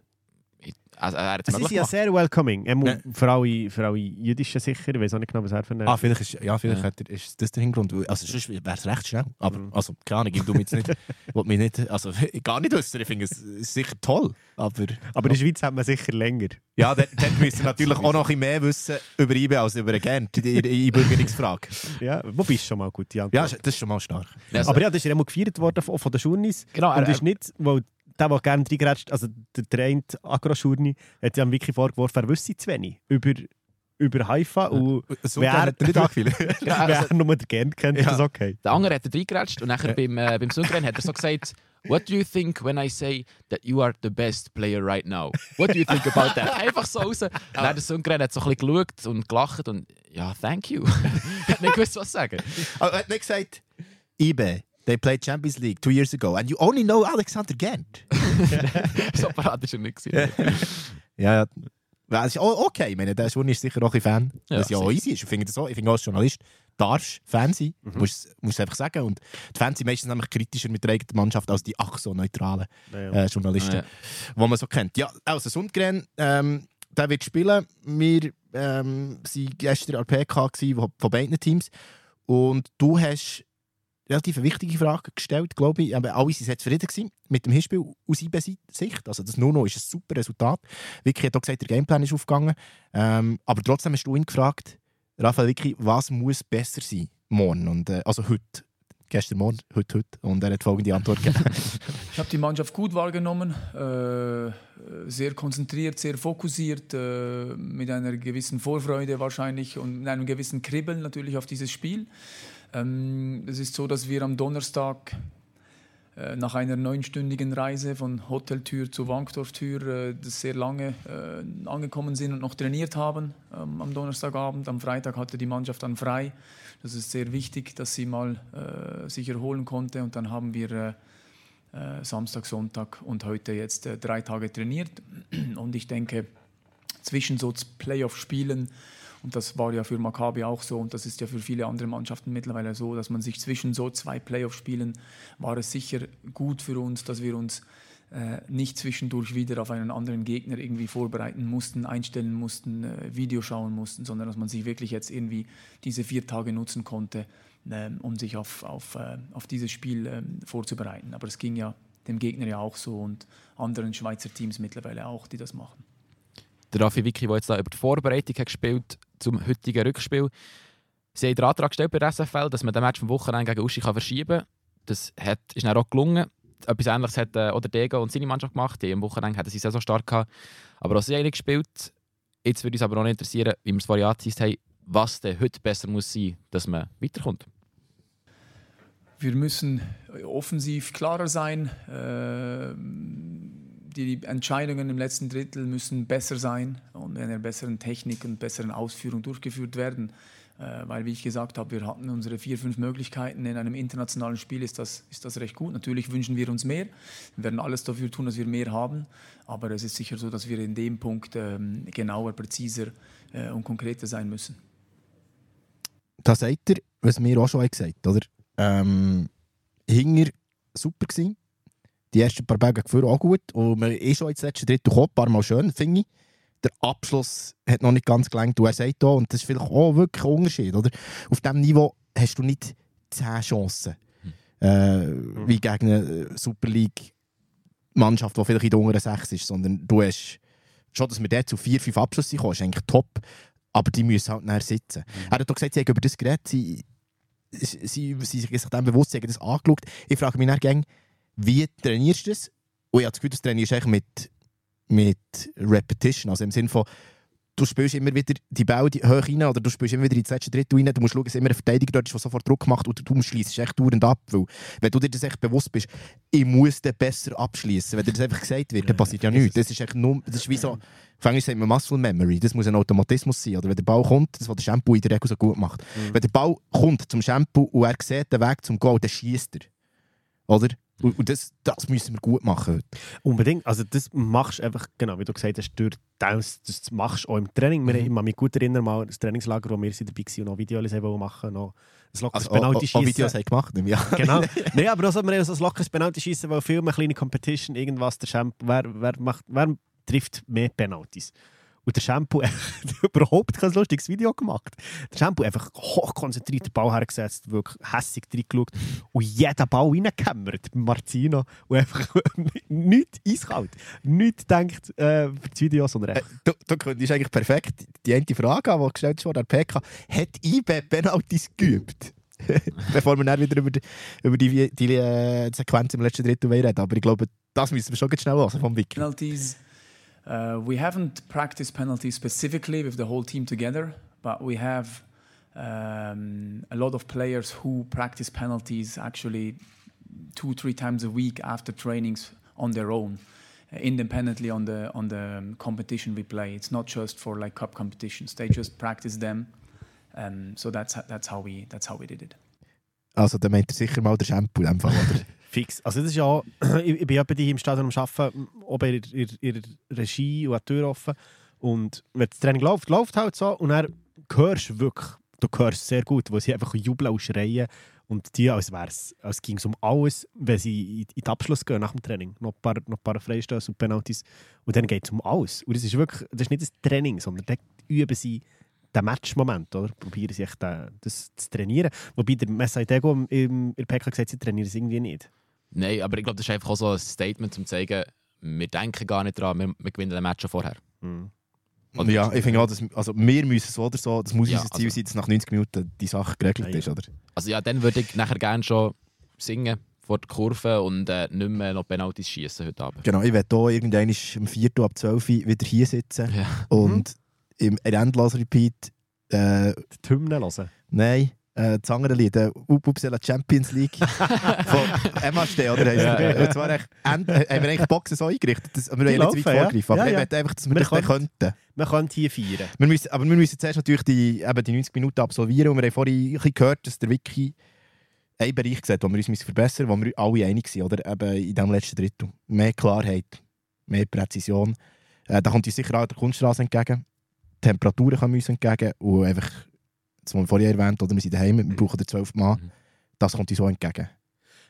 Also er hat es Es ist ja gemacht. sehr welcoming. Ähm, Ja. Für, alle, für alle Jüdischen sicher. Ich weiß auch nicht genau, was er für eine... Ah, vielleicht ist, ja, vielleicht Ja. er, ist das der Hintergrund. Also sonst wäre es recht schnell. Aber Mhm. also, keine Ahnung, ich tu mich nicht, [laughs] will mich nicht, also [laughs] gar nicht wissen. Ich finde es ist sicher toll. Aber Aber in der Schweiz hat man sicher länger. ja, dann, dann müssen natürlich auch noch ein bisschen mehr wissen über IBE als über Gent, die die Einbürgerungsfrage. [laughs] Ja, wobei ist schon mal gut, Ja, das ist schon mal stark. Also, Aber ja, das ist ja immer gefeiert worden von, von den Journeys. genau, Und er, ist nicht, weil der, der gerne reingrätscht, also der, eine Agro-Journey, hat ja Wiki vorgeworfen, er wüsste zu wenig über, über Haifa. Und So Wer- hat er nicht. [laughs] Ja, wer also- nur den Gent kennt, ist Ja. das okay. Der andere hat reingeratscht und nachher beim, äh, beim Sundgren hat er so gesagt, What do you think when I say that you are the best player right now? What do you think about that? Einfach so raus. Und dann der Sundgren hat so ein bisschen geschaut und gelacht und ja, thank you. [laughs] hat nicht gewusst, was sagen. Aber er hat nicht gesagt, IBE, they played Champions League two years ago and you only know Alexander Gent. [laughs] so parat ist er nicht [laughs] gewesen. Ja, ja. Ist auch okay. Ich meine, der Schwurni ist sicher auch ein Fan. Ja, das ja auch easy ist. Ich finde das so. Ich finde auch als Journalist darfst Fan sein. Mhm. Musst musst du einfach sagen. Und die Fans sind meistens nämlich kritischer mit der eigenen Mannschaft als die ach so neutralen äh, Journalisten, Ja. die man so kennt. Ja, also Sundgren, ähm, der wird spielen. Wir ähm, waren gestern an der PK gewesen, von beiden Teams. Und du hast relativ wichtige Frage gestellt, glaube ich. Aber alle waren sehr zufrieden gewesen mit dem Hinspiel aus IB-Sicht. Also das Nuno ist ein super Resultat. Vicky hat auch gesagt, der Gameplan ist aufgegangen. Ähm, aber trotzdem hast du ihn gefragt, Raphael Vicky, was muss besser sein morgen? Und, äh, also heute. Gestern Morgen, heute, heute. Und er hat folgende Antwort gegeben. [laughs] Ich habe die Mannschaft gut wahrgenommen, äh, sehr konzentriert, sehr fokussiert, äh, mit einer gewissen Vorfreude wahrscheinlich und einem gewissen Kribbeln natürlich auf dieses Spiel. Ähm, es ist so, dass wir am Donnerstag äh, nach einer neunstündigen Reise von Hoteltür zu Wankdorftür äh, sehr lange äh, angekommen sind und noch trainiert haben ähm, am Donnerstagabend. Am Freitag hatte die Mannschaft dann frei. Das ist sehr wichtig, dass sie mal äh, sich erholen konnte und dann haben wir Samstag, Sonntag und heute jetzt drei Tage trainiert. Und ich denke, zwischen so Playoff-Spielen, und das war ja für Maccabi auch so, und das ist ja für viele andere Mannschaften mittlerweile so, dass man sich zwischen so zwei Playoff-Spielen, war es sicher gut für uns, dass wir uns äh, nicht zwischendurch wieder auf einen anderen Gegner irgendwie vorbereiten mussten, einstellen mussten, äh, Video schauen mussten, sondern dass man sich wirklich jetzt irgendwie diese vier Tage nutzen konnte, ähm, um sich auf, auf, äh, auf dieses Spiel ähm, vorzubereiten. Aber es ging ja dem Gegner ja auch so und anderen Schweizer Teams mittlerweile auch, die das machen. Der Raffi Vicky, der jetzt da über die Vorbereitung hat gespielt zum heutigen Rückspiel. Sie haben den Antrag gestellt bei der SFL, dass man den Match vom Wochenende gegen Uschi kann verschieben kann. Das hat, ist dann auch gelungen. Etwas Ähnliches hat äh, auch der Dego und seine Mannschaft gemacht. Die am Wochenende hatten sie sehr so stark gehabt. Aber auch sie haben gespielt. Jetzt würde uns aber auch nicht interessieren, wie wir es vorher angeteased haben, was denn heute besser muss sein, dass man weiterkommt. Wir müssen offensiv klarer sein. Äh, Die Entscheidungen im letzten Drittel müssen besser sein und mit einer besseren Technik und besseren Ausführung durchgeführt werden. Äh, Weil, wie ich gesagt habe, wir hatten unsere vier, fünf Möglichkeiten. In einem internationalen Spiel ist das, ist das recht gut. Natürlich wünschen wir uns mehr. Wir werden alles dafür tun, dass wir mehr haben. Aber es ist sicher so, dass wir in dem Punkt ähm, genauer, präziser äh, und konkreter sein müssen. da sagt er, was wir auch schon gesagt haben, oder? Ähm, Hinger super gewesen. Die ersten paar Bälle geführt auch gut. Und man ist schon ins letzte Drittel gekommen, ein paar Mal schön, finde ich. Der Abschluss hat noch nicht ganz gelangt. Und er sagt auch, und das ist vielleicht auch wirklich ein Unterschied, oder? Auf diesem Niveau hast du nicht 10 Chancen. Äh, Wie gegen eine Super League Mannschaft, die vielleicht in der unteren 6 ist, sondern du hast schon, dass wir dort zu 4, 5 Abschlüsse kommen, ist eigentlich top. Aber die müssen halt nachher sitzen. Er hat auch gesagt, sie haben über das geredet, sie, sie, sie, sie sind sich dem bewusst, sie haben das angeschaut. Ich frage mich dann gerne, wie trainierst du das? Und ich habe das Gefühl, das trainierst du mit, mit Repetition, also im Sinne von, du spielst immer wieder die Bälle hoch rein oder du spielst immer wieder ins letzte Drittel rein. Du musst schauen, dass immer ein Verteidiger dort ist, der sofort Druck macht und du schließt echt dauernd ab. Weil, wenn du dir das echt bewusst bist, ich muss den besser abschließen. Wenn dir das einfach gesagt wird, dann passiert ja nichts. Das ist echt nur, das ist wie so, Fängst sagt man Muscle Memory. Das muss ein Automatismus sein. Oder wenn der Ball kommt, das was der Shampoo in der Regel so gut macht. Wenn der Ball kommt zum Shampoo und er sieht den Weg zum Goal, dann schießt er. Oder? Und, und das, das müssen wir gut machen heute. Unbedingt. Also das machst du einfach, genau, wie du gesagt hast, durch das, das machst du auch im Training. Wir, Mhm. Ich kann mich gut erinnern, mal das Trainingslager, wo wir dabei waren und noch Videos machen noch ein lockeres Also, Penalty auch Videos haben gemacht. an. Genau. [laughs] Nein, aber so, wir haben so ein lockeres Penalty schießen, weil Film, eine kleine Competition, irgendwas, der Shampoo, wer, wer, macht, wer trifft mehr Penalties? Und der Shampoo [laughs] hat überhaupt kein lustiges Video gemacht. Der Shampoo einfach hochkonzentriert den Ball hergesetzt, wirklich hässig reingeschaut und jeden Ball reingekämmert bei Marcino und einfach [laughs] nichts eiskalt. Nichts denkt äh, für das Video, sondern Äh, echt. Du, du könntest eigentlich perfekt die eine Frage an, die gestellt wurde an der PK. Hat IB Penalties geübt? [laughs] Bevor wir dann wieder über die, über die, die, äh, Sequenz im letzten Drittel reden. Aber ich glaube, das müssen wir schon ganz schnell hören vom Wiki. Penalties. Uh, we haven't practiced penalties specifically with the whole team together, but we have um, a lot of players who practice penalties actually two, three times a week after trainings on their own, uh, independently on the on the um, competition we play. It's not just for like cup competitions; they just practice them. Um, so that's that's how we that's how we did it. Also, dann meint er sicher mal der Shampoo in dem Fall, oder? [laughs] Fix. Also das ist ja, [clears throat] ich, ich bin ja bei dir im Stadion am Arbeiten, oben in ihrer ihrer Regie und die Tür offen. Und wenn das Training läuft, läuft halt so und dann hörst du wirklich, du hörst sehr gut, wo sie einfach jubeln und schreien und die, als, wär's, als ging es um alles, wenn sie in, in den Abschluss gehen nach dem Training. Noch ein paar, noch ein paar Freistöße und Penalties. Und dann geht es um alles. Und das ist wirklich, das ist nicht das Training, sondern da üben sie den Matchmoment, oder? Probieren sie echt den, das zu trainieren. Wobei der Messai Dego im, im, in der PK gesagt sie trainieren es irgendwie nicht. Nein, aber ich glaube, das ist einfach auch so ein Statement, um zu zeigen, wir denken gar nicht dran, wir, wir gewinnen den Match schon vorher. Mhm. Oder- ja, ich finde auch, dass, also wir müssen so oder so, das muss Ja, unser Ziel also- sein, dass nach 90 Minuten die Sache geregelt Ja, ist, oder? Also ja, dann würde ich nachher gerne schon singen vor der Kurve und äh, nicht mehr noch Penalties schießen heute Abend. Genau, ich werde hier irgendwann am 4. ab 12 Uhr wieder hier sitzen Ja. und im Endlos-Repeat äh, Die Hymne hören. Nein, äh, das andere Lied, äh, Upsala Champions League [laughs] von Emma Ste, oder? Ja, ja. Und zwar echt, end, äh, haben wir eigentlich Boxen so eingerichtet. Das, wir wollen jetzt nicht laufen, weit ja. vorgreifen, aber Ja, ich ja. einfach, dass wir, Wir das können- könnten. Man könnte hier feiern. Wir müssen, aber wir müssen zuerst natürlich die, eben die 90 Minuten absolvieren und wir haben vorhin gehört, dass der Wiki einen Bereich sieht, wo wir uns verbessern müssen, wo wir alle einig sind, oder? Eben in diesem letzten Drittel. Mehr Klarheit, mehr Präzision. Äh, da kommt uns sicher auch der Kunststraße entgegen. Die Temperaturen kommen uns entgegen und einfach, das haben wir vorhin erwähnt, oder? wir sind daheim, wir brauchen den 12 Mann. Mhm. Das kommt uns so entgegen.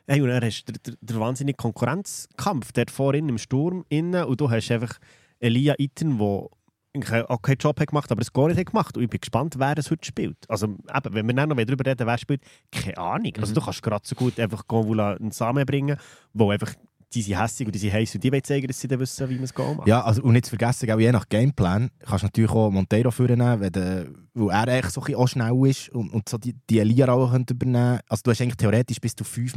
Hey, und dann hast du den, den, wahnsinnigen Konkurrenzkampf dort vorhin im Sturm innen und du hast einfach Elia Itten, der auch keinen Job hat gemacht aber es gar nicht hat gemacht. Und ich bin gespannt, wer es heute spielt. Also eben, wenn wir dann noch darüber reden, wer spielt, keine Ahnung. Also Mhm. du kannst gerade so gut einfach Gonvula einen Samen bringen, wo einfach die sind hässig und die sind heiß und die wollen zeigen, dass sie dann wissen, wie man es macht. Ja, also, und nicht zu vergessen, auch je nach Gameplan kannst du natürlich auch Monteiro vornehmen, der, weil er eigentlich so auch schnell ist und, und so die, die Elia-Rolle könnte übernehmen Also du hast eigentlich theoretisch bis zu fünf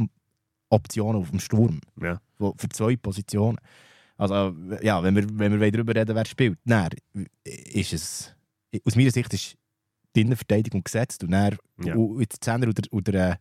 Optionen auf dem Sturm. Ja. Wo, für zwei Positionen. Also ja, wenn wir, wenn wir darüber reden, wer spielt, dann ist es... Aus meiner Sicht ist die Innenverteidigung gesetzt und dann Ja. und der 10er oder, oder äh,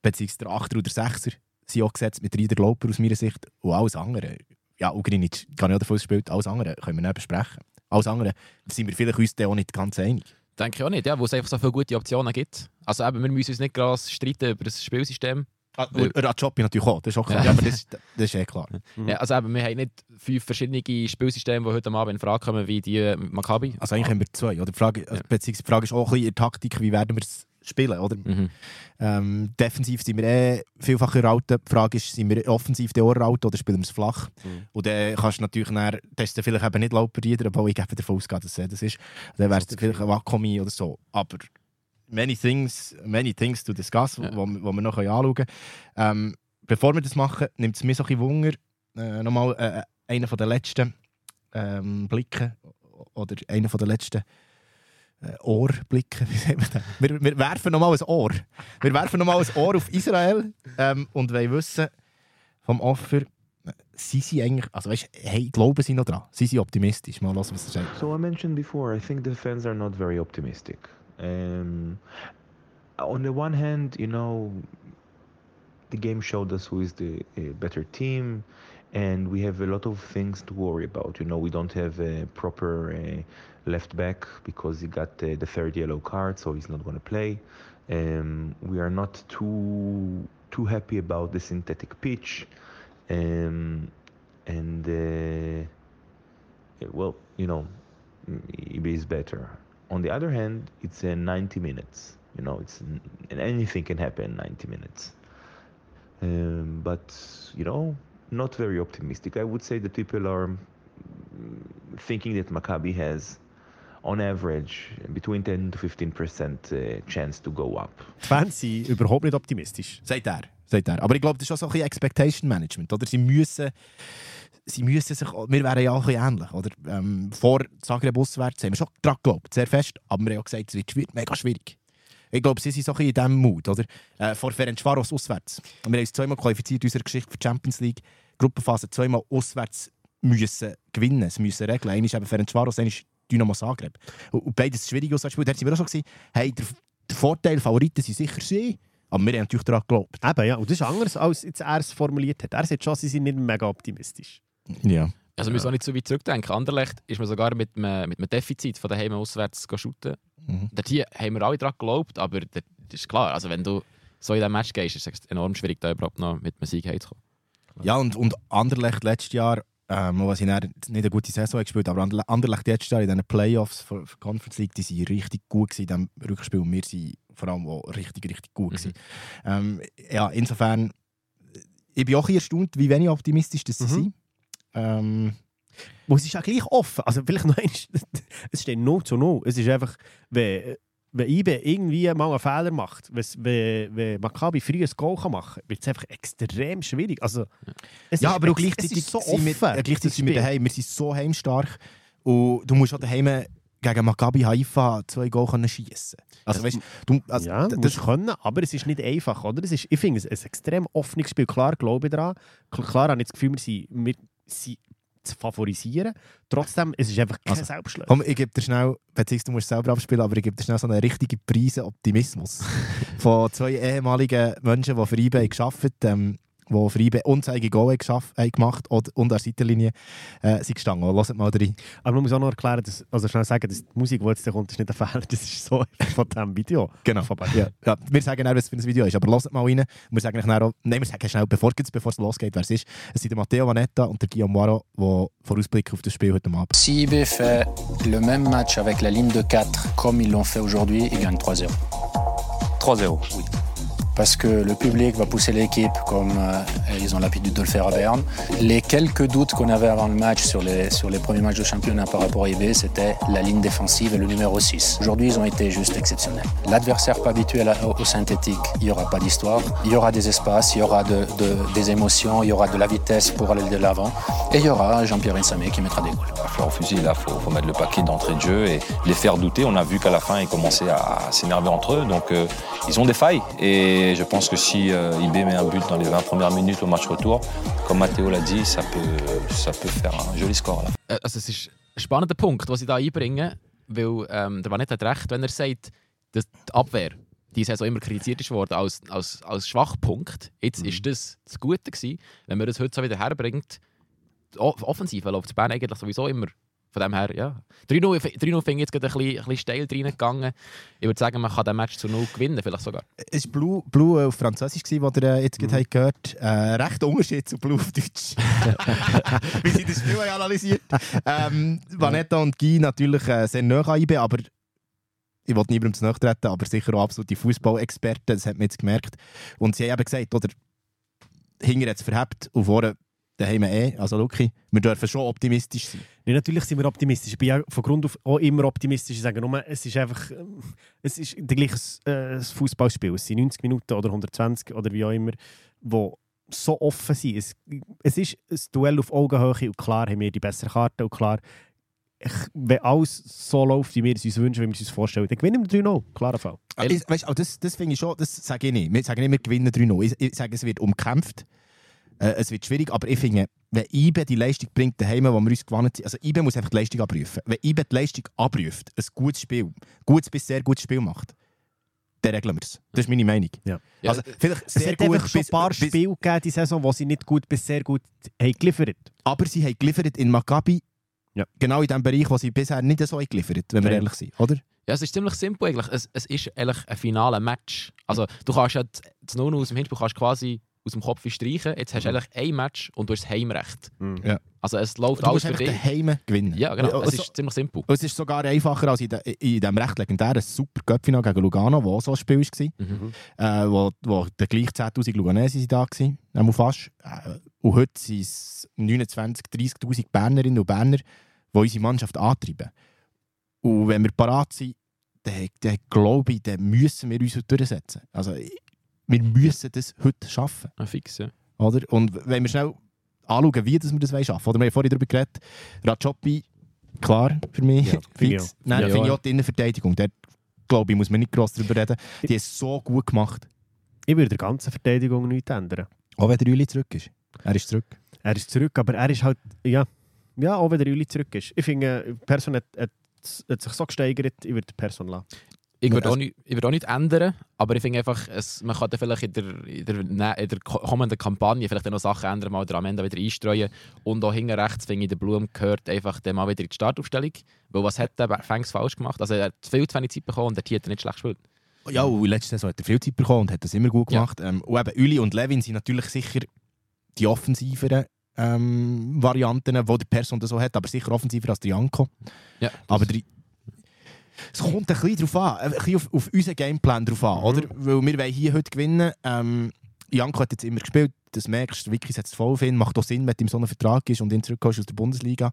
beziehungsweise der 8er oder 6er sind auch gesetzt mit Rieder Lauper aus meiner Sicht und alles andere. Ja, Ugrinic kann ja davon gespielt, alles andere können wir nicht besprechen. Alles andere sind wir vielleicht uns auch nicht ganz einig. Denke ich auch nicht, ja, wo es einfach so viele gute Optionen gibt. Also eben, wir müssen uns nicht groß streiten über das Spielsystem. Und Rajopi natürlich auch, das ist auch klar. Ja. Ja, aber das, das ist eh klar. Mhm. [laughs] Ja, also eben, wir haben nicht fünf verschiedene Spielsysteme, die heute Abend in Frage kommen, wie die mit Maccabi. Also eigentlich haben wir zwei. Oder? Die, Frage, also, Ja. beziehungsweise die Frage ist auch ein bisschen in der Taktik, wie werden wir es spielen. Oder? Mhm. Ähm, defensiv sind wir eh vielfach erhalten. Die Frage ist, sind wir offensiv der erhalten oder spielen wir es flach? Mhm. Und dann kannst du natürlich dann, das ist dann vielleicht eben nicht Lauperrieder, obwohl ich eben davon ausgehe, dass er das ist. Dann wäre es vielleicht ein Wakomi oder so. Aber many things, many things to discuss, Ja. wo, wo wir noch anschauen können. Ähm, bevor wir das machen, nimmt es mir so ein bisschen Wunder, äh, nochmal äh, einer von den letzten ähm, Blicken oder einer den letzten sagt man das? [laughs] Wir, wir werfen nochmal ein Ohr. Wir werfen nochmal ein Ohr auf Israel ähm, und wollen wissen vom Offer, sind sie eigentlich, also weißt, hey, glauben sie noch dran? Sind sie optimistisch? Mal hören, was er sagt. So I mentioned before, I think the fans are not very optimistic. Um, on the one hand, you know, the game showed us who is the uh, better team, and we have a lot of things to worry about. You know, we don't have a proper uh, left back because he got the third yellow card, so he's not going to play. Um, we are not too too happy about the synthetic pitch, um, and uh, well, you know, Ibe is better. On the other hand, it's uh, 90 minutes. You know, it's anything can happen in 90 minutes. Um, but you know, not very optimistic. I would say that people are thinking that Maccabi has, on average, between 10 to 15 percent uh, chance to go up. Die Fans sind überhaupt nicht optimistisch. Sagt er. Sagt er. Aber ich glaube, das ist auch so ein bisschen Expectation Management. Oder? Sie müssen, sie müssen sich, wir wären ja auch ein bisschen ähnlich. Oder? Ähm, vor Zagreb auswärts haben wir schon daran geglaubt, sehr fest. Aber wir haben auch gesagt, es wird mega schwierig. Ich glaube, sie sind so ein bisschen in diesem Mut. Oder? Äh, vor Ferencvaros auswärts. Wir haben uns zweimal qualifiziert in unserer Geschichte für die Champions League. Gruppenphase zweimal auswärts müssen gewinnen. Sie müssen regeln. Einer ist eben Ferencvaros, ist Dynamo Zagreb. Und, und beides schwierig auswärts. Da sind wir auch schon gesehen, hey, der, der Vorteil, Favoriten sind sicher sie. Aber wir haben natürlich daran geglaubt. Eben, ja. Und das ist anders, als jetzt er es formuliert hat. Er sagt schon, sie sind nicht mega optimistisch. Ja. Also wir müssen auch nicht so weit zurückdenken. Anderlecht ist man sogar mit einem, mit einem Defizit von daheim auswärts shooten. Mhm. Dort hier haben wir alle daran geglaubt, aber das ist klar. Also wenn du so in diesem Match gehst, ist es enorm schwierig, da überhaupt noch mit einem Sieg heimzukommen. Ja, und, und Anderlecht letztes Jahr, ähm, was dann nicht eine gute Saison gespielt aber Anderle- Anderlecht Jahr in diesen Playoffs für, für Conference League, die waren richtig gut gewesen in diesem Rückspiel. Und wir sind vor allem auch richtig, richtig gut gewesen. Ähm, ja, insofern, ich bin auch erstaunt, wie wenig optimistisch das sie Mhm. sind. Ähm, Wo es ist ja gleich offen. Also vielleicht noch eins, [laughs] es steht 0 zu 0. Es ist einfach, wenn, wenn IBE irgendwie mal einen Fehler macht, wenn, wenn Maccabi früh ein Goal kann machen kann, wird es einfach extrem schwierig. Also, es ja, ist aber gleichzeitig ist so wir, offen. äh, gleichzeitig sind wir Spiel. daheim. Wir sind so heimstark. Und du musst auch daheim gegen Maccabi Haifa zwei Goal können schiessen. Also, weißt, du, also, ja, das können, aber es ist nicht einfach, oder? Es ist, ich finde es ein extrem offenes Spiel. Klar glaube ich daran. Kl- Klar habe ich das Gefühl, wir sind, wir sind zu favorisieren. Trotzdem, es ist einfach kein Also, Selbstschluss. Komm, ich gebe dir schnell, beziehungsweise du musst es selber abspielen, aber ich gebe dir schnell so einen richtigen Preise Optimismus. [laughs] Von zwei ehemaligen Menschen, die für IBE gearbeitet haben, ähm, die für IBE unzählige Goal geschafft, haben gemacht und, und an der Seitenlinie äh, sind gestanden. Hört mal rein. Aber man muss auch noch erklären, dass, also schnell sagen, dass die Musik, die jetzt kommt, ist nicht ein Fehler. Das ist so von diesem Video. Genau. Von Ja, ja. Wir sagen auch, was es für ein Video ist, aber hört mal rein. Und wir sagen auch, nein, wir sagen schnell, bevor, bevor es losgeht, wer es ist. Es sind der Matteo Vanetta und der Guillaume Moiro, die vorausblicken auf das Spiel heute Abend. Si IB fait le même match avec la ligne de 4 comme ils l'ont fait aujourd'hui, ils gagnent 3-0. 3-0. Oui. Parce que le public va pousser l'équipe comme euh, ils ont l'habitude de le faire à Berne. Les quelques doutes qu'on avait avant le match sur les, sur les premiers matchs de championnat par rapport à IB, c'était la ligne défensive et le numéro 6. Aujourd'hui, ils ont été juste exceptionnels. L'adversaire pas habitué au, synthétique, il n'y aura pas d'histoire. Il y aura des espaces, il y aura de- de- des émotions, il y aura de la vitesse pour aller de l'avant. Et il y aura Jean-Pierre Insamé qui mettra des goals. Fleur fusil, là, faut, faut mettre le paquet d'entrée de jeu et les faire douter. On a vu qu'à la fin, ils commençaient à, s'énerver entre eux. Donc, euh, ils ont des failles. Et je pense que si euh, IB met un but dans les 20 premières minutes au match retour, comme Matteo l'a dit, ça peut, ça peut faire un joli score. Là. Äh, Also es ist ein spannender Punkt, den sie da einbringen, weil ähm, der Vanet hat recht, wenn er sagt, dass die Abwehr die Saison immer kritisiert ist worden als, als, als Schwachpunkt. Jetzt ist das das Gute gewesen. Wenn man das heute so wieder herbringt, die O- Offensive läuft Bern eigentlich sowieso immer. Von dem her, ja. 3-0 f- 3-0 finde ich jetzt gerade ein bisschen, ein bisschen steil reingegangen. Ich würde sagen, man kann den Match zu 0 gewinnen, vielleicht sogar. Es war Blue, Blue auf Französisch, gewesen, was ihr äh, jetzt gerade habt gehört äh, Recht Unterschied zu Blue auf Deutsch. [laughs] Wie sie das Spiel analysiert ähm, Vanetta und Guy natürlich äh, sehr nah an IB, aber ich wollte niemandem zu nahe treten, aber sicher auch absolute Fußballexperten, das hat man jetzt gemerkt. Und sie haben eben gesagt, oder, hinter hat es verhebt und vorne daheim eh. Also, Luki, wir dürfen schon optimistisch sein. Nee, natürlich sind wir optimistisch. Ich bin ja von Grund auf auch immer optimistisch. Ich sage nur, es ist einfach ähm, es ist der gleiche äh, Fußballspiel. Es sind 90 Minuten oder 120 oder wie auch immer, wo so offen sind. Es, es ist ein Duell auf Augenhöhe und klar haben wir die bessere Karte und klar, ich, wenn alles so läuft, wie wir es uns wünschen, wie wir es uns vorstellen, dann gewinnen wir 3-0. Klarer Fall. Ah, Weißt, das, das finde ich schon, das sage ich nicht. Wir sagen nicht, wir gewinnen 3-0. Ich, ich sage, es wird umkämpft. Äh, es wird schwierig, aber ich finde, wenn IBE die Leistung bringt daheim, wo wir uns gewonnen haben, also IBE muss einfach die Leistung abprüfen. Wenn IBE die Leistung abprüft, ein gutes Spiel, gutes bis sehr gutes Spiel macht, dann regeln wir es. Das ist meine Meinung. Ja. Also, vielleicht Es sehr hat gut einfach schon ein paar bis, Spiele gegeben die Saison, wo sie nicht gut bis sehr gut haben geliefert Aber sie haben geliefert in Maccabi, Ja. genau in dem Bereich, wo sie bisher nicht so haben geliefert wenn wir ehrlich sind, oder? Ja, es ist ziemlich simpel eigentlich. Es, es ist eigentlich ein finales Match. Also du kannst ja das 0 aus dem Hinspiel kannst quasi aus dem Kopf streichen. Jetzt hast du eigentlich ein Match und du hast das Heimrecht. Ja. Also es läuft Du alles musst für dich. daheim gewinnen. Ja, genau. Es Also- ist ziemlich simpel. Es ist sogar einfacher als in, de, in dem recht legendären Super Cup-Final gegen Lugano, wo auch so ein Spiel war. Mhm. Äh, wo, wo der gleich 10'000 Luganesi sind da waren, einmal fast. Äh, und heute sind es 29'000, 30'000 Bernerinnen und Berner, die unsere Mannschaft antreiben. Und wenn wir parat sind, dann, dann glaube ich, dann müssen wir uns durchsetzen. Also, ich- wir müssen das heute schaffen. Ja, fix, ja. Oder? Und wenn wir schnell anschauen, wie das wir das schaffen wollen. Oder wir haben vorhin darüber geredet, Rajopi, klar für mich, Ja, finde [laughs] ich fix. Nein, Ja. finde ich auch die Innenverteidigung. Dort, glaube ich, muss man nicht gross darüber reden. Die ist so gut gemacht. Ich würde der ganzen Verteidigung nichts ändern. Auch wenn der Uli zurück ist. Er ist zurück. Er ist zurück, aber er ist halt, ja, ja auch wenn der Uli zurück ist. Ich finde, die Person hat, hat, hat sich so gesteigert, ich würde die Person lassen. Ich würde auch, nicht, ich würde auch nicht ändern, aber ich finde einfach, es, man kann dann vielleicht in der, in, der, ne- in der ko- kommenden Kampagne vielleicht noch Sachen ändern, mal am Ende wieder einstreuen. Und auch hinten rechts, finde ich, der Blum gehört einfach dann mal wieder in die Startaufstellung. Weil was hat der Fangs falsch gemacht? Also er hat viel zu wenig Zeit bekommen und der hat er nicht schlecht gespielt. Ja, und letzte Saison hat er viel Zeit bekommen und hat das immer gut Ja. gemacht. Ähm, und eben Uli und Levin sind natürlich sicher die offensiveren ähm, Varianten, die der Person so hat, aber sicher offensiver als der Janko. Ja, Aber der, es kommt ein bisschen drauf an, ein bisschen auf, auf unseren Gameplan drauf an, oder? Weil wir wollen hier heute gewinnen. Ähm, Janko hat jetzt immer gespielt, das merkst du, Vicky setzt voll auf ihn, macht auch Sinn, wenn du in so einem Vertrag ist und ihn zurückkommst aus der Bundesliga.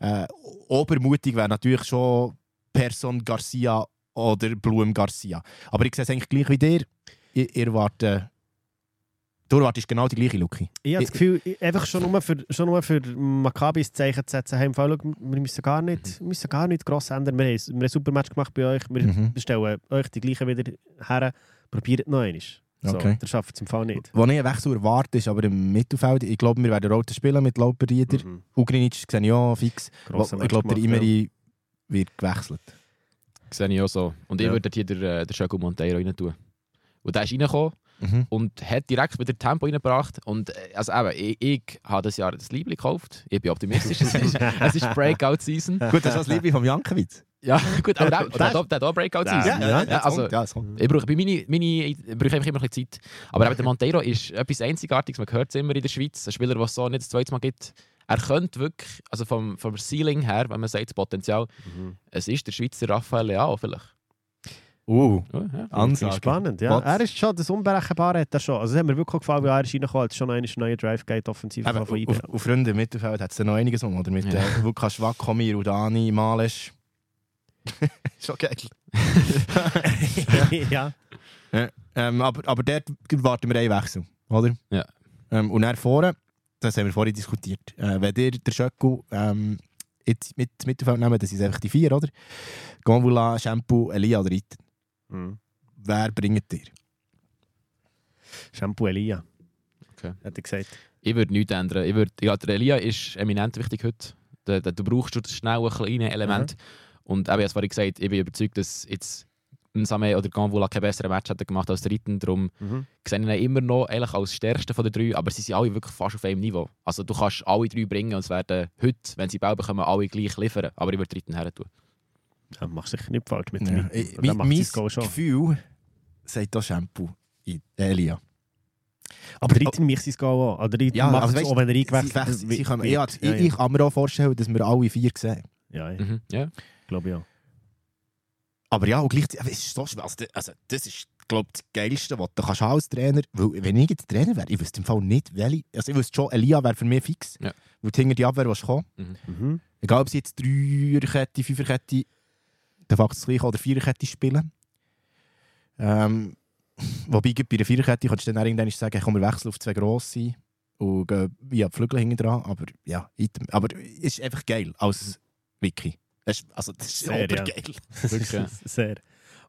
Äh, obermutig wäre natürlich schon Person Garcia oder Blum Garcia. Aber ich sehe es eigentlich gleich wie dir. Ich, ich erwarte, du erwartest genau die gleiche Luki. Ich habe das Gefühl, ich- einfach schon nur für, schon nur für Maccabi das Zeichen zu setzen, hey, im Fall, wir müssen gar nicht, wir müssen gar nicht gross ändern. Wir haben, wir haben ein super Match gemacht bei euch, wir Mhm. stellen euch die gleichen wieder her, probiert noch einmal. So, Okay. Der schafft es im Fall nicht. Wo ich einen Wechsel erwarte, ist aber im Mittelfeld. Ich glaube, wir werden Rote spielen mit Lauperrieder. Mhm. Ugrinic sehe ich auch fix. Grosser ich glaube, der Imeri wird gewechselt. Sehe ich auch so. Und ich Ja. würde hier den, äh, den Chaco Monteiro rein tun. Und der ist reingekommen Mhm. und hat direkt wieder Tempo reingebracht. Und äh, also eben, ich, ich habe das Jahr das Liebling gekauft. Ich bin optimistisch. es, ist, [laughs] es ist Breakout-Season. Gut, das ist das Liebe vom Jankiewicz. Ja, [laughs] gut, aber der, der, der, der hat auch Breakout-Season. Ja, Ja, also, ja, es kommt. ich brauche, bei meine, meine, ich brauche einfach immer ein bisschen Zeit. Aber eben der Monteiro ist etwas Einzigartiges. Man hört es immer in der Schweiz. Ein Spieler, der es so nicht das zweite Mal gibt. Er könnte wirklich, also vom, vom Ceiling her, wenn man sagt, das Potenzial, Mhm. es ist der Schweizer Raphael Leao vielleicht. Uh, Ja, ja. Ansage. Spannend, ja. Was? Er ist schon, das Unberechenbare hat er schon. Also es hat mir wirklich gefallen, wie er ist reingekommen hat. schon einen neuen Drive geht offensiv von IB. auf, auf Freunde im Mittelfeld hat es noch einiges um, oder? Mit Ja. äh, Lukas Schwackomir, Udani, Malesch. [laughs] Schon geil. [laughs] ja. Ähm, aber, aber dort warten wir einen Wechsel, oder? Ja. Ähm, und dann vorne, das haben wir vorhin diskutiert, äh, wenn ihr der Schöcku ähm, jetzt mit ins Mittelfeld nehmen, das sind einfach die vier, oder? Gonvula, Shampoo, Elia oder Iten. Mhm. Wer bringt ihr? Shampoo Elia. Okay. Hat er gesagt. Ich würde nichts ändern. Ich würde, ja, der Elia ist eminent wichtig heute. Der, du brauchst schon das schnelle kleine Element. Und eben, als vorhin gesagt, ich bin überzeugt, dass jetzt ein Samé oder Ganvula kein besseres Match hätte gemacht als der Ritten. Darum Mhm. sehe ich ihn immer noch eigentlich als stärksten von den drei, aber sie sind alle wirklich fast auf einem Niveau. Also du kannst alle drei bringen und es werden heute, wenn sie Ball bekommen, alle gleich liefern. Aber ich würde Ritten her tun. Ja, machst sicher nicht falsch mit Ja. dem. Ich- Der mein macht mein schon. Gefühl sagt auch Shampoo, I- Elia. Aber der Ritten mich sein Goal auch. Oder Ja, macht also es weißt, auch, wenn er sie, eingewechselt wechseln- wird. sie können, wird. ja, ich, ich kann mir auch vorstellen, dass wir alle vier sehen. Ja, ja, Mhm. Ja. glaube ich auch. Aber ja, und gleichzeitig, ist so schwer. Also, also, das ist, glaube ich, das Geilste, was du kannst als Trainer Weil, wenn ich jetzt Trainer wäre, ich wüsste im Fall nicht, welche. Also, ich wüsste schon, Elia wäre für mich fix. Ja. Weil hinter die Abwehr willst kommen. Mhm. Egal, ob sie jetzt Dreierkette, Fünferkette, de facto das gleiche oder Viererkette spielen. Ähm, wobei, bei der Viererkette kannst du dann auch irgendwann sagen, komm, wir wechseln auf zwei grosse und gehen via die Flügel hinten dran. Aber ja, item. aber es ist einfach geil als Wiki. Das ist, also, das ist Sehr, ja. obergeil. [laughs] Wirklich, ja. [laughs] Sehr.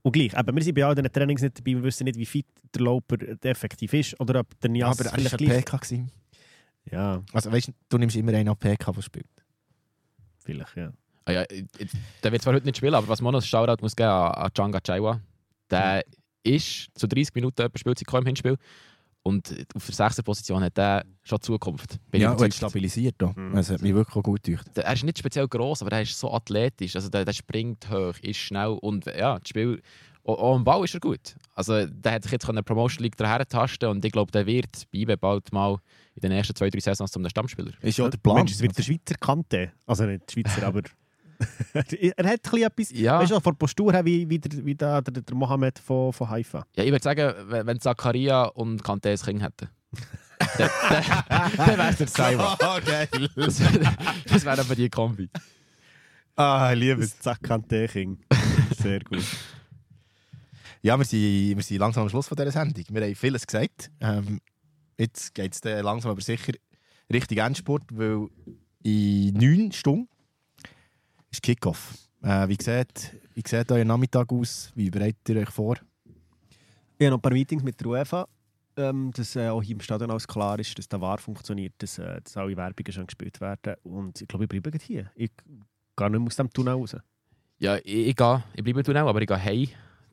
Und gleich, eben, wir sind bei all diesen Trainings nicht dabei, wir wissen nicht, wie fit der Lauper effektiv ist oder ob der Ja, Nias aber er war gleich... PK. gewesen. Ja, Also weißt du, du nimmst immer einen APK, der spielt. vielleicht, ja. Ah ja, ich- ich- der wird zwar heute nicht spielen, aber was man noch Shoutout muss geben an, an Djanga Chaiwa. Der ist zu 30 Minuten etwa Spielzeit gekommen im Hinspiel. Und auf der sechsten Position hat er schon Zukunft. Bin ja, und stabilisiert. Da. Mhm. Das hat mich wirklich auch gut gedacht. Der- er ist nicht speziell gross, aber er ist so athletisch. Also der, der springt hoch, ist schnell und ja, das Spiel. Auch, auch am Ball ist er gut. Also der hat sich jetzt in der Promotion League daher tasten und ich glaube, der wird bei IBE bald mal in den ersten zwei, drei Saisons zum Stammspieler. Ist ja der Plan. Mensch, es wird der Schweizer Kante. Also nicht Schweizer, aber... [laughs] er hat ein etwas... Ja. Weißt du, von der Postur her wie, wie, der, wie der, der, der Mohammed von, von Haifa. Ja, ich würde sagen, wenn wenn Zakaria und Kante ein Kind hätten, [laughs] dann, wäre es der Saiwa. [laughs] Geil. Das, wäre aber die Kombi. Ah, ich liebe es. Zack, Kante King. Sehr gut. Ja, wir sind, wir sind langsam am Schluss von dieser Sendung. Wir haben vieles gesagt. Ähm, jetzt geht es langsam aber sicher Richtung Endspurt, weil in neun Stunden ist Kickoff. Äh, wie, sieht, wie sieht euer Nachmittag aus? Wie bereitet ihr euch vor? Ich habe noch ein paar Meetings mit der UEFA, ähm, dass äh, auch hier im Stadion alles klar ist, dass der War funktioniert, dass, äh, dass alle Werbungen schon gespielt werden. Und ich glaube, ich bleibe hier. Ich gehe nicht mehr aus dem Tunnel raus. Ja, ich, ich, gehe, ich bleibe Tunnel, aber ich gehe heim.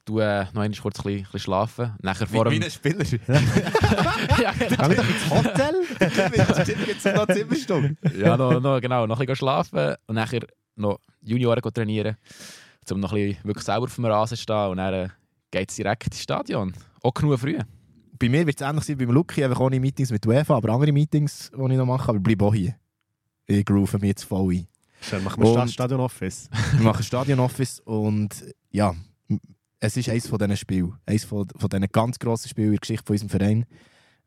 Du äh, noch einmal kurz ein bisschen, ein bisschen schlafen. Nachher vor dem... Spieler. [laughs] ja, doch ins Hotel! [laughs] Es noch Zimmerstunde? ja noch, noch, genau, noch ein bisschen schlafen und nachher noch Junioren go trainieren, um noch ein bisschen wirklich selber auf dem Rasen zu stehen und dann äh, geht es direkt ins Stadion. Auch genug früh. Bei mir wird es ähnlich sein wie beim Lucky, einfach ohne Meetings mit UEFA, aber andere Meetings, die ich noch mache, aber ich bleibe auch hier. Ich groove mich jetzt voll ein. Schön, machen wir Und- das Stadion Office. [laughs] Wir machen Stadion-Office und ja, es ist eines von diesen Spielen. Eines von, von diesen ganz grossen Spielen in der Geschichte von unserem Verein.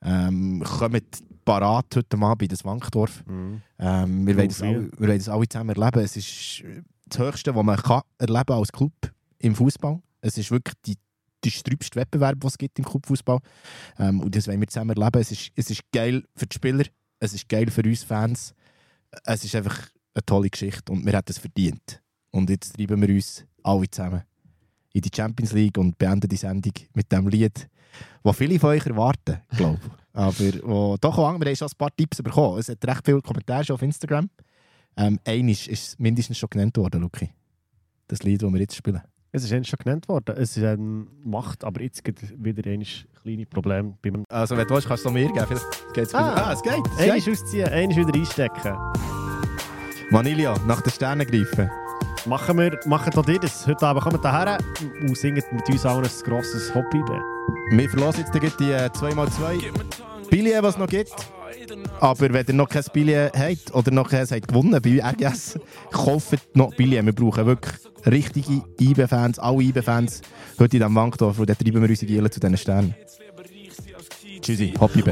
Ähm, kommt parat heute Abend das Wankdorf. Mhm. Ähm, wir, wollen das alle, wir wollen das alle zusammen erleben. Es ist das Höchste, was man kann erleben als Club im Fußball. Es ist wirklich die, die sträubste Wettbewerb, den es gibt im Clubfußball. Ähm, und das wollen wir zusammen erleben. Es ist, es ist geil für die Spieler, es ist geil für uns Fans. Es ist einfach eine tolle Geschichte und wir hätten es verdient. Und jetzt treiben wir uns alle zusammen in die Champions League und beenden die Sendung mit dem Lied, das viele von euch erwarten, glaube ich. [laughs] Aber wo, doch auch, wir haben schon ein paar Tipps bekommen. Es hat recht viele Kommentare schon auf Instagram. Ähm, eines ist mindestens schon genannt worden, Luki. Das Lied, das wir jetzt spielen. Es ist schon genannt worden. Es ähm, macht aber jetzt gibt wieder ein kleines Problem. Beim Also, wenn du willst, kannst du es mir geben. Vielleicht geht's Ah. ah, es geht. Es Eines geht. ausziehen, eines wieder einstecken. Vanilla, nach den Sternen greifen. Machen wir machen doch ihr das. Heute Abend kommt daher und singt mit uns allen ein grosses Hobby. Wir verlosen jetzt die äh, 2x2 Billionen, was es noch gibt. Aber wenn ihr noch kein Billet habt oder noch keins habt gewonnen bei RGS, kauft noch Billionen. Wir brauchen wirklich richtige IB-Fans, alle IB-Fans heute in diesem Wankdorf. Und dann treiben wir unsere Gielen zu diesen Sternen. Tschüssi, Happy